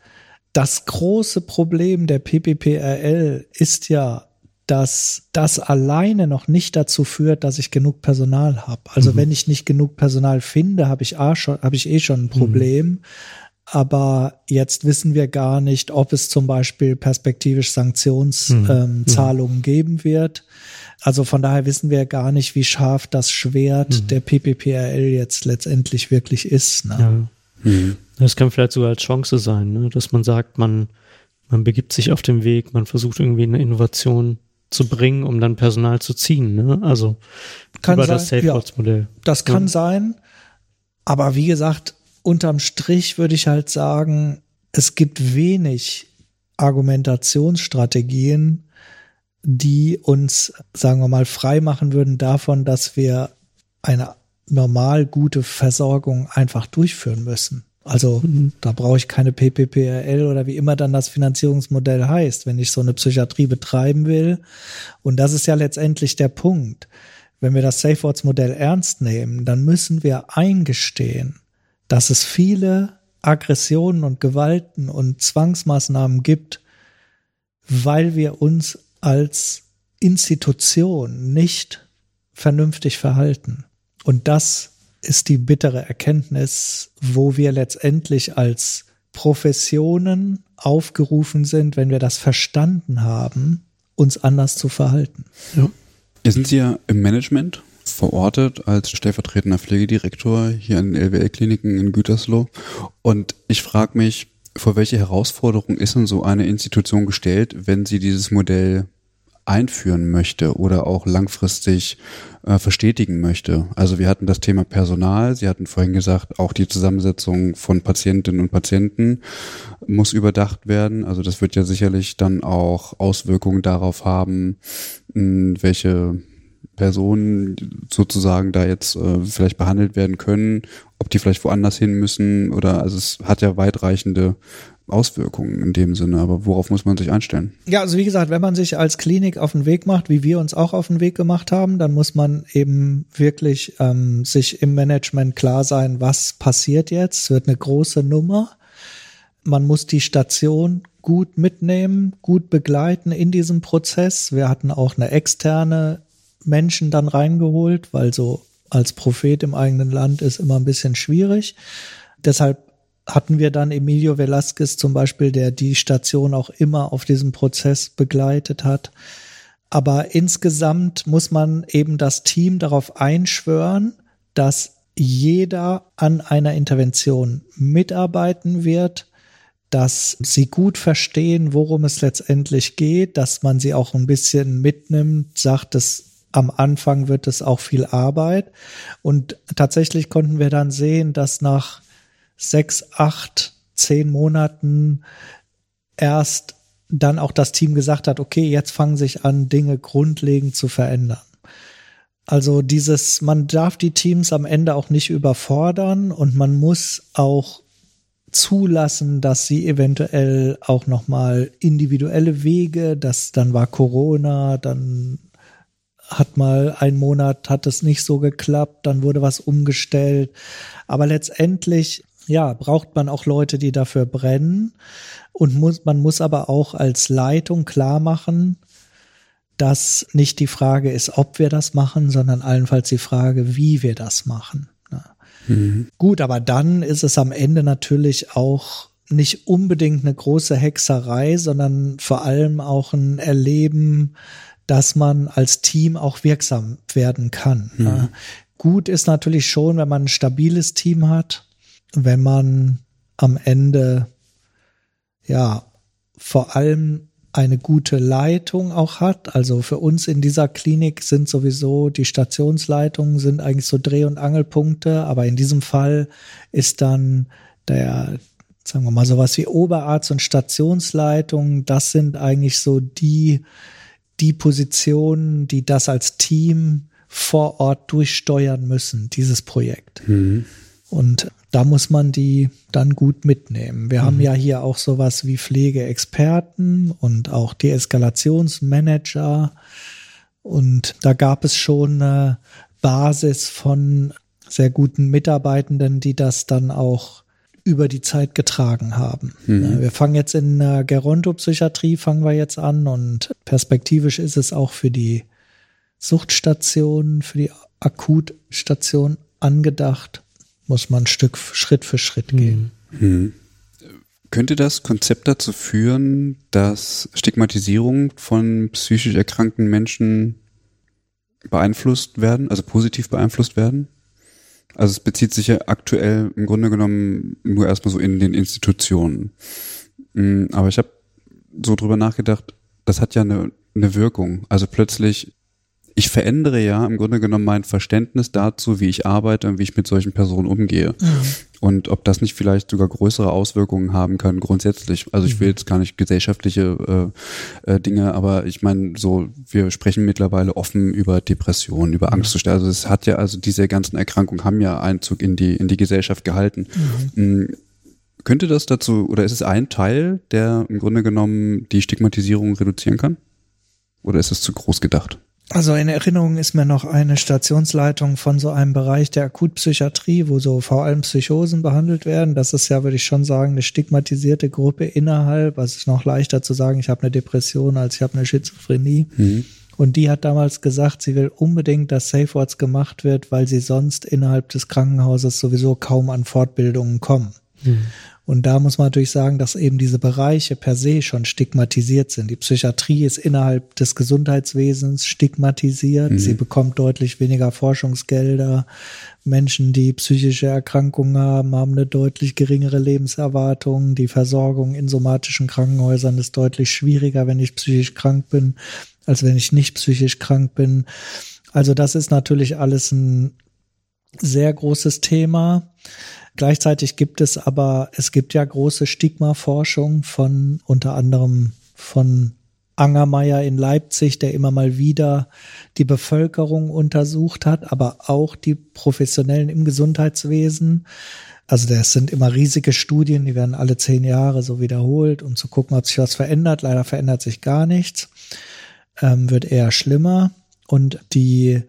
Speaker 3: das große Problem der PPPRL ist ja, dass das alleine noch nicht dazu führt, dass ich genug Personal habe. Also mhm. wenn ich nicht genug Personal finde, habe ich, A schon, habe ich eh schon ein Problem. Mhm aber jetzt wissen wir gar nicht, ob es zum Beispiel perspektivisch Sanktionszahlungen hm. ähm, geben wird. Also von daher wissen wir gar nicht, wie scharf das Schwert hm. der PPPRL jetzt letztendlich wirklich ist. Ne?
Speaker 2: Ja. Hm. Das kann vielleicht sogar als Chance sein, ne? dass man sagt, man, man begibt sich auf den Weg, man versucht irgendwie eine Innovation zu bringen, um dann Personal zu ziehen. Ne? Also
Speaker 3: kann über sein, das Safe-Modell. Ja, das kann ja. sein. Aber wie gesagt, unterm Strich würde ich halt sagen, es gibt wenig Argumentationsstrategien, die uns, sagen wir mal, frei machen würden davon, dass wir eine normal gute Versorgung einfach durchführen müssen. Also mhm. da brauche ich keine PPPRL oder wie immer dann das Finanzierungsmodell heißt, wenn ich so eine Psychiatrie betreiben will. Und das ist ja letztendlich der Punkt. Wenn wir das SafeWords-Modell ernst nehmen, dann müssen wir eingestehen, dass es viele Aggressionen und Gewalten und Zwangsmaßnahmen gibt, weil wir uns als Institution nicht vernünftig verhalten. Und das ist die bittere Erkenntnis, wo wir letztendlich als Professionen aufgerufen sind, wenn wir das verstanden haben, uns anders zu verhalten.
Speaker 1: Ja. Sind Sie ja im Management verortet als stellvertretender Pflegedirektor hier in LWL-Kliniken in Gütersloh. Und ich frage mich, vor welche Herausforderung ist denn so eine Institution gestellt, wenn sie dieses Modell einführen möchte oder auch langfristig äh, verstetigen möchte. Also wir hatten das Thema Personal, Sie hatten vorhin gesagt, auch die Zusammensetzung von Patientinnen und Patienten muss überdacht werden. Also das wird ja sicherlich dann auch Auswirkungen darauf haben, welche Personen sozusagen da jetzt äh, vielleicht behandelt werden können, ob die vielleicht woanders hin müssen oder also es hat ja weitreichende Auswirkungen in dem Sinne, aber worauf muss man sich einstellen?
Speaker 3: Ja, also wie gesagt, wenn man sich als Klinik auf den Weg macht, wie wir uns auch auf den Weg gemacht haben, dann muss man eben wirklich ähm, sich im Management klar sein, was passiert jetzt. Es wird eine große Nummer. Man muss die Station gut mitnehmen, gut begleiten in diesem Prozess. Wir hatten auch eine externe Menschen dann reingeholt, weil so als Prophet im eigenen Land ist immer ein bisschen schwierig. Deshalb hatten wir dann Emilio Velasquez zum Beispiel, der die Station auch immer auf diesem Prozess begleitet hat. Aber insgesamt muss man eben das Team darauf einschwören, dass jeder an einer Intervention mitarbeiten wird, dass sie gut verstehen, worum es letztendlich geht, dass man sie auch ein bisschen mitnimmt, sagt, dass am Anfang wird es auch viel Arbeit. Und tatsächlich konnten wir dann sehen, dass nach sechs, acht, zehn Monaten erst dann auch das Team gesagt hat, okay, jetzt fangen sich an, Dinge grundlegend zu verändern. Also dieses, man darf die Teams am Ende auch nicht überfordern und man muss auch zulassen, dass sie eventuell auch noch mal individuelle Wege, das dann war Corona, dann hat mal ein Monat hat es nicht so geklappt, dann wurde was umgestellt, aber letztendlich ja, braucht man auch Leute, die dafür brennen. Und muss, man muss aber auch als Leitung klar machen, dass nicht die Frage ist, ob wir das machen, sondern allenfalls die Frage, wie wir das machen. Mhm. Gut, aber dann ist es am Ende natürlich auch nicht unbedingt eine große Hexerei, sondern vor allem auch ein Erleben, dass man als Team auch wirksam werden kann. Mhm. Gut ist natürlich schon, wenn man ein stabiles Team hat, wenn man am Ende ja vor allem eine gute Leitung auch hat. Also für uns in dieser Klinik sind sowieso die Stationsleitungen sind eigentlich so Dreh- und Angelpunkte, aber in diesem Fall ist dann der, sagen wir mal, sowas wie Oberarzt und Stationsleitung, das sind eigentlich so die, die Positionen, die das als Team vor Ort durchsteuern müssen, dieses Projekt. Mhm. Und da muss man die dann gut mitnehmen. Wir mhm. haben ja hier auch sowas wie Pflegeexperten und auch Deeskalationsmanager. Und da gab es schon eine Basis von sehr guten Mitarbeitenden, die das dann auch über die Zeit getragen haben. Mhm. Wir fangen jetzt in der Gerontopsychiatrie fangen wir jetzt an und perspektivisch ist es auch für die Suchtstation, für die Akutstation angedacht muss man Stück Schritt für Schritt gehen.
Speaker 1: Mhm. Könnte das Konzept dazu führen, dass Stigmatisierung von psychisch erkrankten Menschen beeinflusst werden, also positiv beeinflusst werden? Also es bezieht sich ja aktuell im Grunde genommen nur erstmal so in den Institutionen. Hm, aber ich habe so drüber nachgedacht, das hat ja eine, eine Wirkung. Also plötzlich ich verändere ja im Grunde genommen mein Verständnis dazu, wie ich arbeite und wie ich mit solchen Personen umgehe. Mhm. Und ob das nicht vielleicht sogar größere Auswirkungen haben kann, grundsätzlich. Also ich will mhm. jetzt gar nicht gesellschaftliche äh, äh, Dinge, aber ich meine, so, wir sprechen mittlerweile offen über Depressionen, über Angstzustände. Also es hat ja, also diese ganzen Erkrankungen haben ja Einzug in die, in die Gesellschaft gehalten. Mhm. Mm, Könnte das dazu, oder ist es ein Teil, der im Grunde genommen die Stigmatisierung reduzieren kann? Oder ist es zu groß gedacht?
Speaker 3: Also in Erinnerung ist mir noch eine Stationsleitung von so einem Bereich der Akutpsychiatrie, wo so vor allem Psychosen behandelt werden. Das ist ja, würde ich schon sagen, eine stigmatisierte Gruppe innerhalb. Also es ist noch leichter zu sagen, ich habe eine Depression, als ich habe eine Schizophrenie. Mhm. Und die hat damals gesagt, sie will unbedingt, dass Safe Words gemacht wird, weil sie sonst innerhalb des Krankenhauses sowieso kaum an Fortbildungen kommen. Mhm. Und da muss man natürlich sagen, dass eben diese Bereiche per se schon stigmatisiert sind. Die Psychiatrie ist innerhalb des Gesundheitswesens stigmatisiert. Mhm. Sie bekommt deutlich weniger Forschungsgelder. Menschen, die psychische Erkrankungen haben, haben eine deutlich geringere Lebenserwartung. Die Versorgung in somatischen Krankenhäusern ist deutlich schwieriger, wenn ich psychisch krank bin, als wenn ich nicht psychisch krank bin. Also das ist natürlich alles ein sehr großes Thema. Gleichzeitig gibt es aber, es gibt ja große Stigmaforschung von unter anderem von Angermeier in Leipzig, der immer mal wieder die Bevölkerung untersucht hat, aber auch die Professionellen im Gesundheitswesen. Also das sind immer riesige Studien, die werden alle zehn Jahre so wiederholt, um zu gucken, ob sich was verändert. Leider verändert sich gar nichts, ähm, wird eher schlimmer. Und die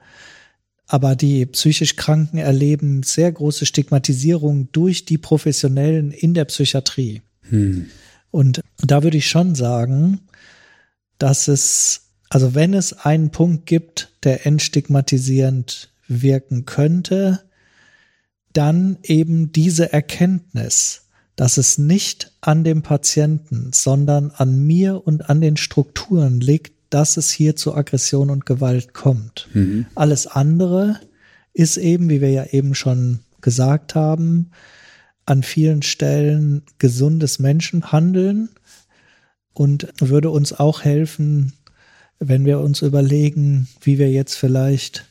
Speaker 3: aber die psychisch Kranken erleben sehr große Stigmatisierung durch die Professionellen in der Psychiatrie. Hm. Und da würde ich schon sagen, dass es, also wenn es einen Punkt gibt, der entstigmatisierend wirken könnte, dann eben diese Erkenntnis, dass es nicht an dem Patienten, sondern an mir und an den Strukturen liegt, dass es hier zu Aggression und Gewalt kommt. Mhm. Alles andere ist eben, wie wir ja eben schon gesagt haben, an vielen Stellen gesundes Menschenhandeln und würde uns auch helfen, wenn wir uns überlegen, wie wir jetzt vielleicht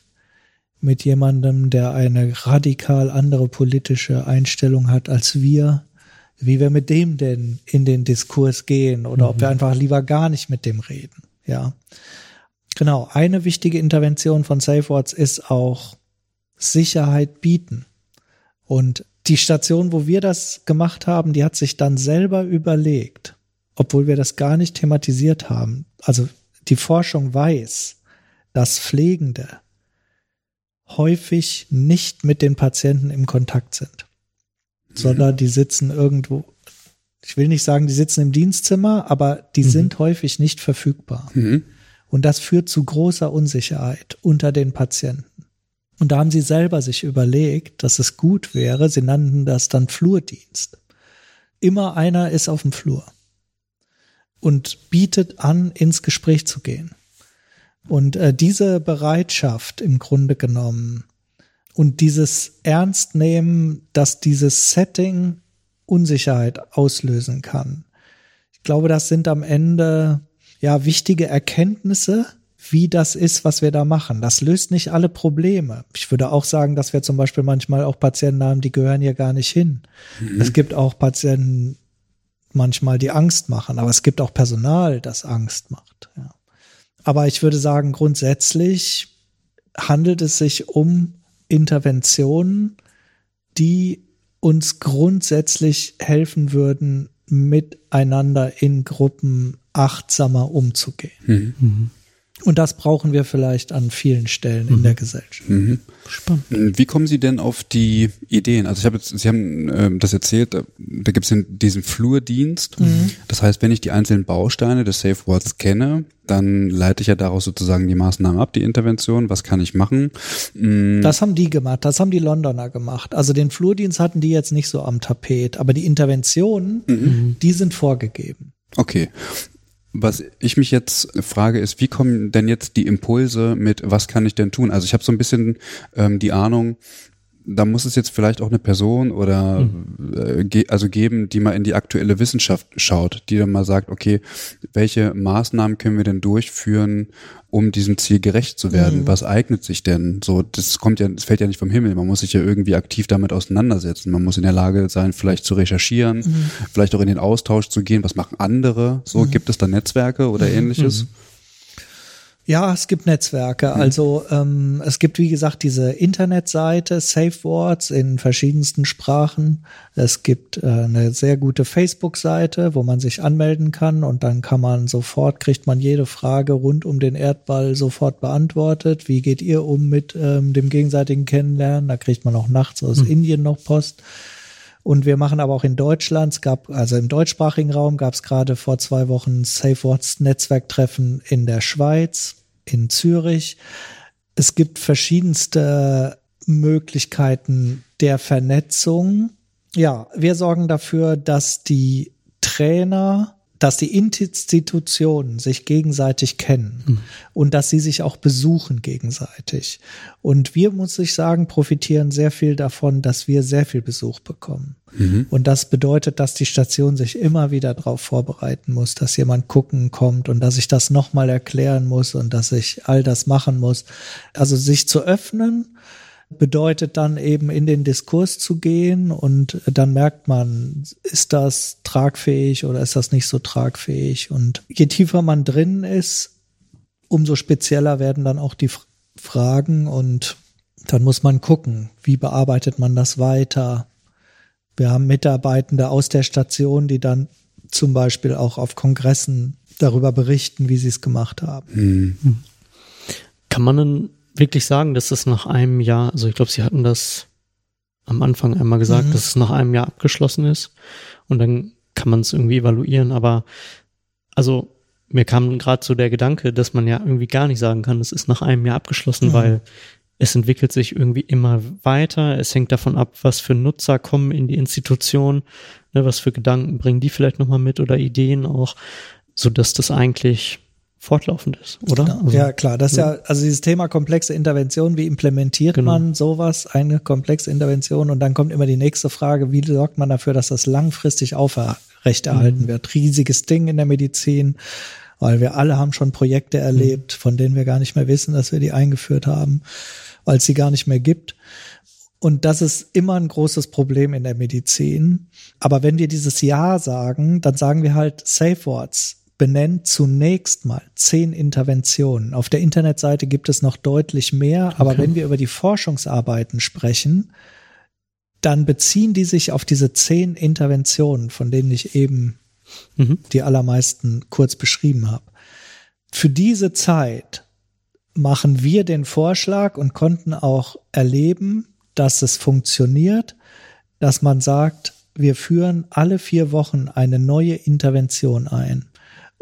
Speaker 3: mit jemandem, der eine radikal andere politische Einstellung hat als wir, wie wir mit dem denn in den Diskurs gehen oder mhm. ob wir einfach lieber gar nicht mit dem reden. Ja. Genau. Eine wichtige Intervention von SafeWords ist auch Sicherheit bieten. Und die Station, wo wir das gemacht haben, die hat sich dann selber überlegt, obwohl wir das gar nicht thematisiert haben. Also die Forschung weiß, dass Pflegende häufig nicht mit den Patienten im Kontakt sind, sondern die sitzen irgendwo ich will nicht sagen, die sitzen im Dienstzimmer, aber die mhm. sind häufig nicht verfügbar. Mhm. Und das führt zu großer Unsicherheit unter den Patienten. Und da haben sie selber sich überlegt, dass es gut wäre, sie nannten das dann Flurdienst. Immer einer ist auf dem Flur und bietet an, ins Gespräch zu gehen. Und äh, diese Bereitschaft im Grunde genommen und dieses Ernstnehmen, dass dieses Setting Unsicherheit auslösen kann. Ich glaube, das sind am Ende ja wichtige Erkenntnisse, wie das ist, was wir da machen. Das löst nicht alle Probleme. Ich würde auch sagen, dass wir zum Beispiel manchmal auch Patienten haben, die gehören hier gar nicht hin. Mhm. Es gibt auch Patienten manchmal, die Angst machen, aber es gibt auch Personal, das Angst macht. Ja. Aber ich würde sagen, grundsätzlich handelt es sich um Interventionen, die uns grundsätzlich helfen würden, miteinander in Gruppen achtsamer umzugehen. Mhm. Mhm. Und das brauchen wir vielleicht an vielen Stellen mhm. in der Gesellschaft. Mhm.
Speaker 1: Spannend. Wie kommen Sie denn auf die Ideen? Also ich habe jetzt, Sie haben ähm, das erzählt, da, da gibt es diesen Flurdienst. Mhm. Das heißt, wenn ich die einzelnen Bausteine des Safe Words kenne, dann leite ich ja daraus sozusagen die Maßnahmen ab, die Intervention. Was kann ich machen?
Speaker 3: Mhm. Das haben die gemacht, das haben die Londoner gemacht. Also den Flurdienst hatten die jetzt nicht so am Tapet, aber die Interventionen, mhm. die sind vorgegeben.
Speaker 1: Okay. Was ich mich jetzt frage, ist, wie kommen denn jetzt die Impulse mit, was kann ich denn tun? Also ich habe so ein bisschen ähm, die Ahnung, da muss es jetzt vielleicht auch eine Person oder mhm. äh, ge also geben, die mal in die aktuelle Wissenschaft schaut, die dann mal sagt, okay, welche Maßnahmen können wir denn durchführen, um diesem Ziel gerecht zu werden? Mhm. Was eignet sich denn? So, das kommt ja, das fällt ja nicht vom Himmel. Man muss sich ja irgendwie aktiv damit auseinandersetzen. Man muss in der Lage sein, vielleicht zu recherchieren, mhm. vielleicht auch in den Austausch zu gehen. Was machen andere? So, mhm. gibt es da Netzwerke oder mhm. ähnliches?
Speaker 3: Ja, es gibt Netzwerke. Mhm. Also ähm, es gibt, wie gesagt, diese Internetseite Safe Words in verschiedensten Sprachen. Es gibt äh, eine sehr gute Facebook-Seite, wo man sich anmelden kann und dann kann man sofort, kriegt man jede Frage rund um den Erdball sofort beantwortet. Wie geht ihr um mit ähm, dem gegenseitigen Kennenlernen? Da kriegt man auch nachts aus mhm. Indien noch Post. Und wir machen aber auch in Deutschland, es gab, also im deutschsprachigen Raum gab es gerade vor zwei Wochen SafeWords Netzwerktreffen in der Schweiz, in Zürich. Es gibt verschiedenste Möglichkeiten der Vernetzung. Ja, wir sorgen dafür, dass die Trainer dass die Institutionen sich gegenseitig kennen mhm. und dass sie sich auch besuchen gegenseitig. Und wir, muss ich sagen, profitieren sehr viel davon, dass wir sehr viel Besuch bekommen. Mhm. Und das bedeutet, dass die Station sich immer wieder darauf vorbereiten muss, dass jemand gucken kommt und dass ich das nochmal erklären muss und dass ich all das machen muss. Also sich zu öffnen bedeutet dann eben in den Diskurs zu gehen und dann merkt man, ist das tragfähig oder ist das nicht so tragfähig? Und je tiefer man drin ist, umso spezieller werden dann auch die Fragen und dann muss man gucken, wie bearbeitet man das weiter. Wir haben Mitarbeitende aus der Station, die dann zum Beispiel auch auf Kongressen darüber berichten, wie sie es gemacht haben.
Speaker 2: Hm. Kann man denn wirklich sagen, dass es nach einem Jahr, also ich glaube, Sie hatten das am Anfang einmal gesagt, mhm. dass es nach einem Jahr abgeschlossen ist und dann kann man es irgendwie evaluieren, aber also mir kam gerade so der Gedanke, dass man ja irgendwie gar nicht sagen kann, es ist nach einem Jahr abgeschlossen, mhm. weil es entwickelt sich irgendwie immer weiter. Es hängt davon ab, was für Nutzer kommen in die Institution, ne, was für Gedanken bringen die vielleicht nochmal mit oder Ideen auch, so dass das eigentlich fortlaufend ist, oder?
Speaker 3: Genau. Also, ja, klar. Das ist ja, also dieses Thema komplexe Intervention, wie implementiert genau. man sowas, eine komplexe Intervention? Und dann kommt immer die nächste Frage, wie sorgt man dafür, dass das langfristig aufrechterhalten mhm. wird? Riesiges Ding in der Medizin, weil wir alle haben schon Projekte erlebt, mhm. von denen wir gar nicht mehr wissen, dass wir die eingeführt haben, weil es sie gar nicht mehr gibt. Und das ist immer ein großes Problem in der Medizin. Aber wenn wir dieses Ja sagen, dann sagen wir halt Safe Words benennt zunächst mal zehn Interventionen. Auf der Internetseite gibt es noch deutlich mehr, okay. aber wenn wir über die Forschungsarbeiten sprechen, dann beziehen die sich auf diese zehn Interventionen, von denen ich eben mhm. die allermeisten kurz beschrieben habe. Für diese Zeit machen wir den Vorschlag und konnten auch erleben, dass es funktioniert, dass man sagt, wir führen alle vier Wochen eine neue Intervention ein.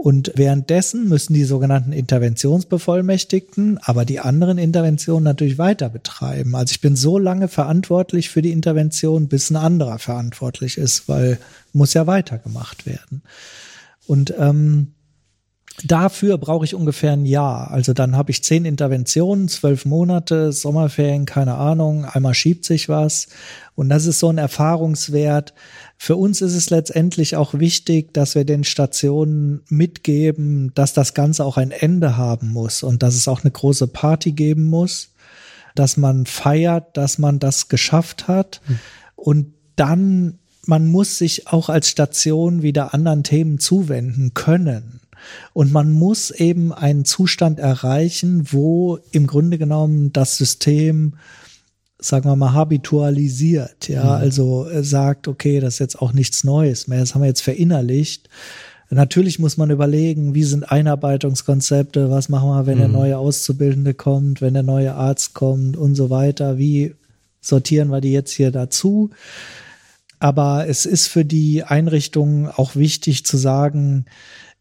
Speaker 3: Und währenddessen müssen die sogenannten Interventionsbevollmächtigten aber die anderen Interventionen natürlich weiter betreiben. Also ich bin so lange verantwortlich für die Intervention, bis ein anderer verantwortlich ist, weil muss ja weitergemacht werden. Und ähm, Dafür brauche ich ungefähr ein Jahr. Also dann habe ich zehn Interventionen, zwölf Monate, Sommerferien, keine Ahnung, einmal schiebt sich was. Und das ist so ein Erfahrungswert. Für uns ist es letztendlich auch wichtig, dass wir den Stationen mitgeben, dass das Ganze auch ein Ende haben muss und dass es auch eine große Party geben muss, dass man feiert, dass man das geschafft hat. Mhm. Und dann, man muss sich auch als Station wieder anderen Themen zuwenden können. Und man muss eben einen Zustand erreichen, wo im Grunde genommen das System sagen wir mal, habitualisiert, ja, mhm. also äh, sagt, okay, das ist jetzt auch nichts Neues mehr, das haben wir jetzt verinnerlicht. Natürlich muss man überlegen, wie sind Einarbeitungskonzepte, was machen wir, wenn mhm. der neue Auszubildende kommt, wenn der neue Arzt kommt und so weiter, wie sortieren wir die jetzt hier dazu? Aber es ist für die Einrichtungen auch wichtig zu sagen,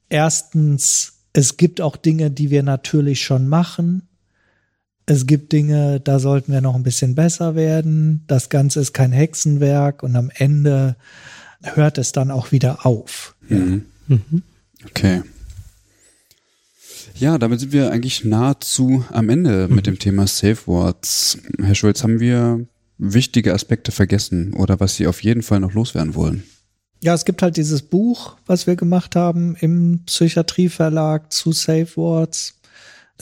Speaker 3: erstens, es gibt auch Dinge, die wir natürlich schon machen. Es gibt Dinge, da sollten wir noch ein bisschen besser werden. Das Ganze ist kein Hexenwerk und am Ende hört es dann auch wieder auf.
Speaker 1: Mhm. Mhm. Okay. Ja, damit sind wir eigentlich nahezu am Ende mhm. mit dem Thema Safe Words. Herr Schulz, haben wir wichtige Aspekte vergessen oder was Sie auf jeden Fall noch loswerden wollen?
Speaker 3: Ja, es gibt halt dieses Buch, was wir gemacht haben im Psychiatrieverlag zu Safe Words.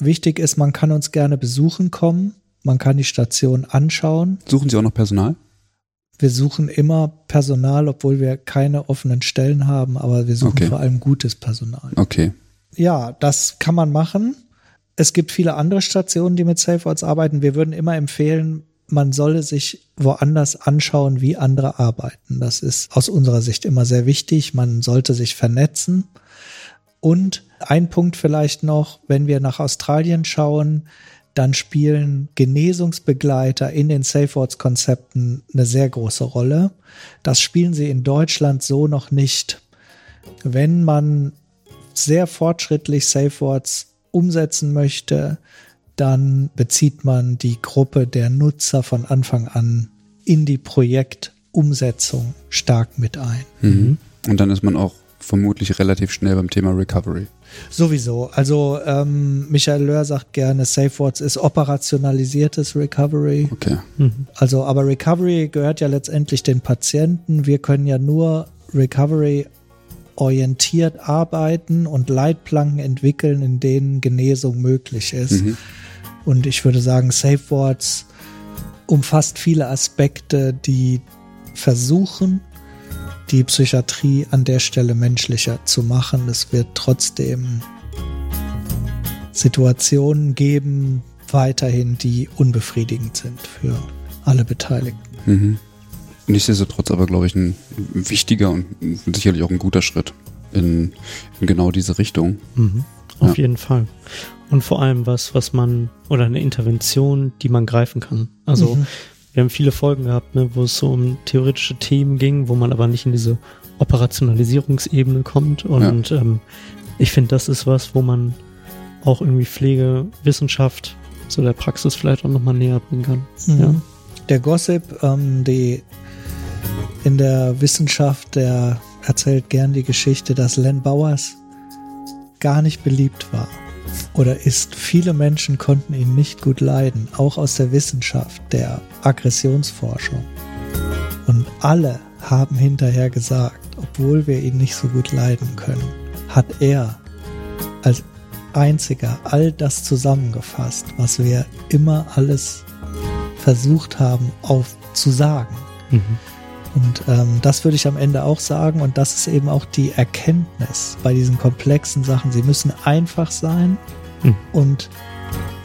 Speaker 3: Wichtig ist, man kann uns gerne besuchen kommen. Man kann die Station anschauen.
Speaker 1: Suchen Sie auch noch Personal?
Speaker 3: Wir suchen immer Personal, obwohl wir keine offenen Stellen haben, aber wir suchen okay. vor allem gutes Personal.
Speaker 1: Okay.
Speaker 3: Ja, das kann man machen. es gibt viele andere Stationen, die mit SafeWords arbeiten. Wir würden immer empfehlen, man solle sich woanders anschauen, wie andere arbeiten. Das ist aus unserer Sicht immer sehr wichtig. Man sollte sich vernetzen. Und ein Punkt vielleicht noch, wenn wir nach Australien schauen, dann spielen Genesungsbegleiter in den SafeWords-Konzepten eine sehr große Rolle. Das spielen sie in Deutschland so noch nicht. Wenn man sehr fortschrittlich SafeWords umsetzen möchte, dann bezieht man die Gruppe der Nutzer von Anfang an in die Projektumsetzung stark mit ein.
Speaker 1: Mhm. Und dann ist man auch vermutlich relativ schnell beim Thema Recovery.
Speaker 3: Sowieso. Also ähm, Michael Löhr sagt gerne, SafeWords ist operationalisiertes Recovery.
Speaker 1: Okay.
Speaker 3: Mhm. Also, aber Recovery gehört ja letztendlich den Patienten. Wir können ja nur Recovery orientiert arbeiten und Leitplanken entwickeln, in denen Genesung möglich ist. Mhm. Und ich würde sagen, SafeWords umfasst viele Aspekte, die versuchen, die Psychiatrie an der Stelle menschlicher zu machen. Es wird trotzdem Situationen geben, weiterhin, die unbefriedigend sind für alle Beteiligten.
Speaker 1: Mhm. Nichtsdestotrotz aber, glaube ich, ein wichtiger und sicherlich auch ein guter Schritt in, in genau diese Richtung.
Speaker 2: Mhm. Auf ja. jeden Fall. Und vor allem was, was man, oder eine Intervention, die man greifen kann. Also mhm. Wir haben viele Folgen gehabt, ne, wo es so um theoretische Themen ging, wo man aber nicht in diese Operationalisierungsebene kommt. Und ja. ähm, ich finde, das ist was, wo man auch irgendwie Pflege, Wissenschaft, so der Praxis vielleicht auch nochmal näher bringen kann. Mhm. Ja.
Speaker 3: Der Gossip, ähm, die in der Wissenschaft, der erzählt gern die Geschichte, dass Len Bowers gar nicht beliebt war oder ist. Viele Menschen konnten ihn nicht gut leiden, auch aus der Wissenschaft, der Aggressionsforschung. Und alle haben hinterher gesagt, obwohl wir ihn nicht so gut leiden können, hat er als einziger all das zusammengefasst, was wir immer alles versucht haben aufzusagen. Mhm. Und ähm, das würde ich am Ende auch sagen. Und das ist eben auch die Erkenntnis bei diesen komplexen Sachen. Sie müssen einfach sein hm. und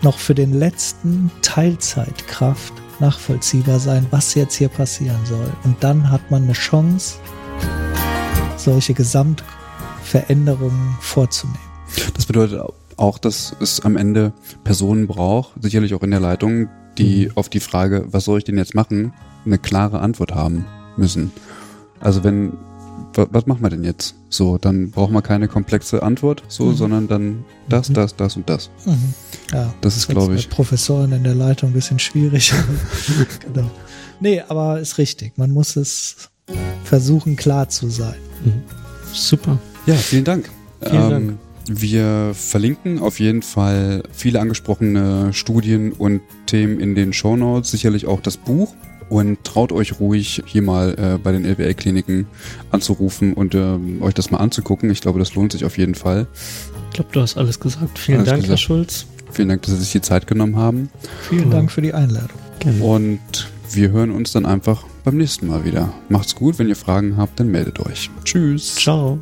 Speaker 3: noch für den letzten Teilzeitkraft nachvollziehbar sein, was jetzt hier passieren soll. Und dann hat man eine Chance, solche Gesamtveränderungen vorzunehmen.
Speaker 1: Das bedeutet auch, dass es am Ende Personen braucht, sicherlich auch in der Leitung, die mhm. auf die Frage, was soll ich denn jetzt machen, eine klare Antwort haben müssen. Also wenn, was machen wir denn jetzt? So, dann brauchen wir keine komplexe Antwort, so, mhm. sondern dann das, mhm. das, das und das. Mhm.
Speaker 3: Ja,
Speaker 1: das ist, glaube ich.
Speaker 3: Professoren in der Leitung ein bisschen schwierig. (laughs) genau. Nee, aber ist richtig. Man muss es versuchen, klar zu sein.
Speaker 2: Mhm. Super.
Speaker 1: Ja, vielen Dank.
Speaker 2: Vielen ähm, Dank.
Speaker 1: Wir verlinken auf jeden Fall viele angesprochene Studien und Themen in den Show Notes, sicherlich auch das Buch und traut euch ruhig hier mal äh, bei den LWL-Kliniken anzurufen und äh, euch das mal anzugucken. Ich glaube, das lohnt sich auf jeden Fall.
Speaker 2: Ich glaube, du hast alles gesagt. Vielen alles Dank, gesagt. Herr Schulz.
Speaker 1: Vielen Dank, dass Sie sich die Zeit genommen haben.
Speaker 3: Vielen Dank für die Einladung.
Speaker 1: Gerne. Und wir hören uns dann einfach beim nächsten Mal wieder. Macht's gut, wenn ihr Fragen habt, dann meldet euch. Tschüss.
Speaker 2: Ciao.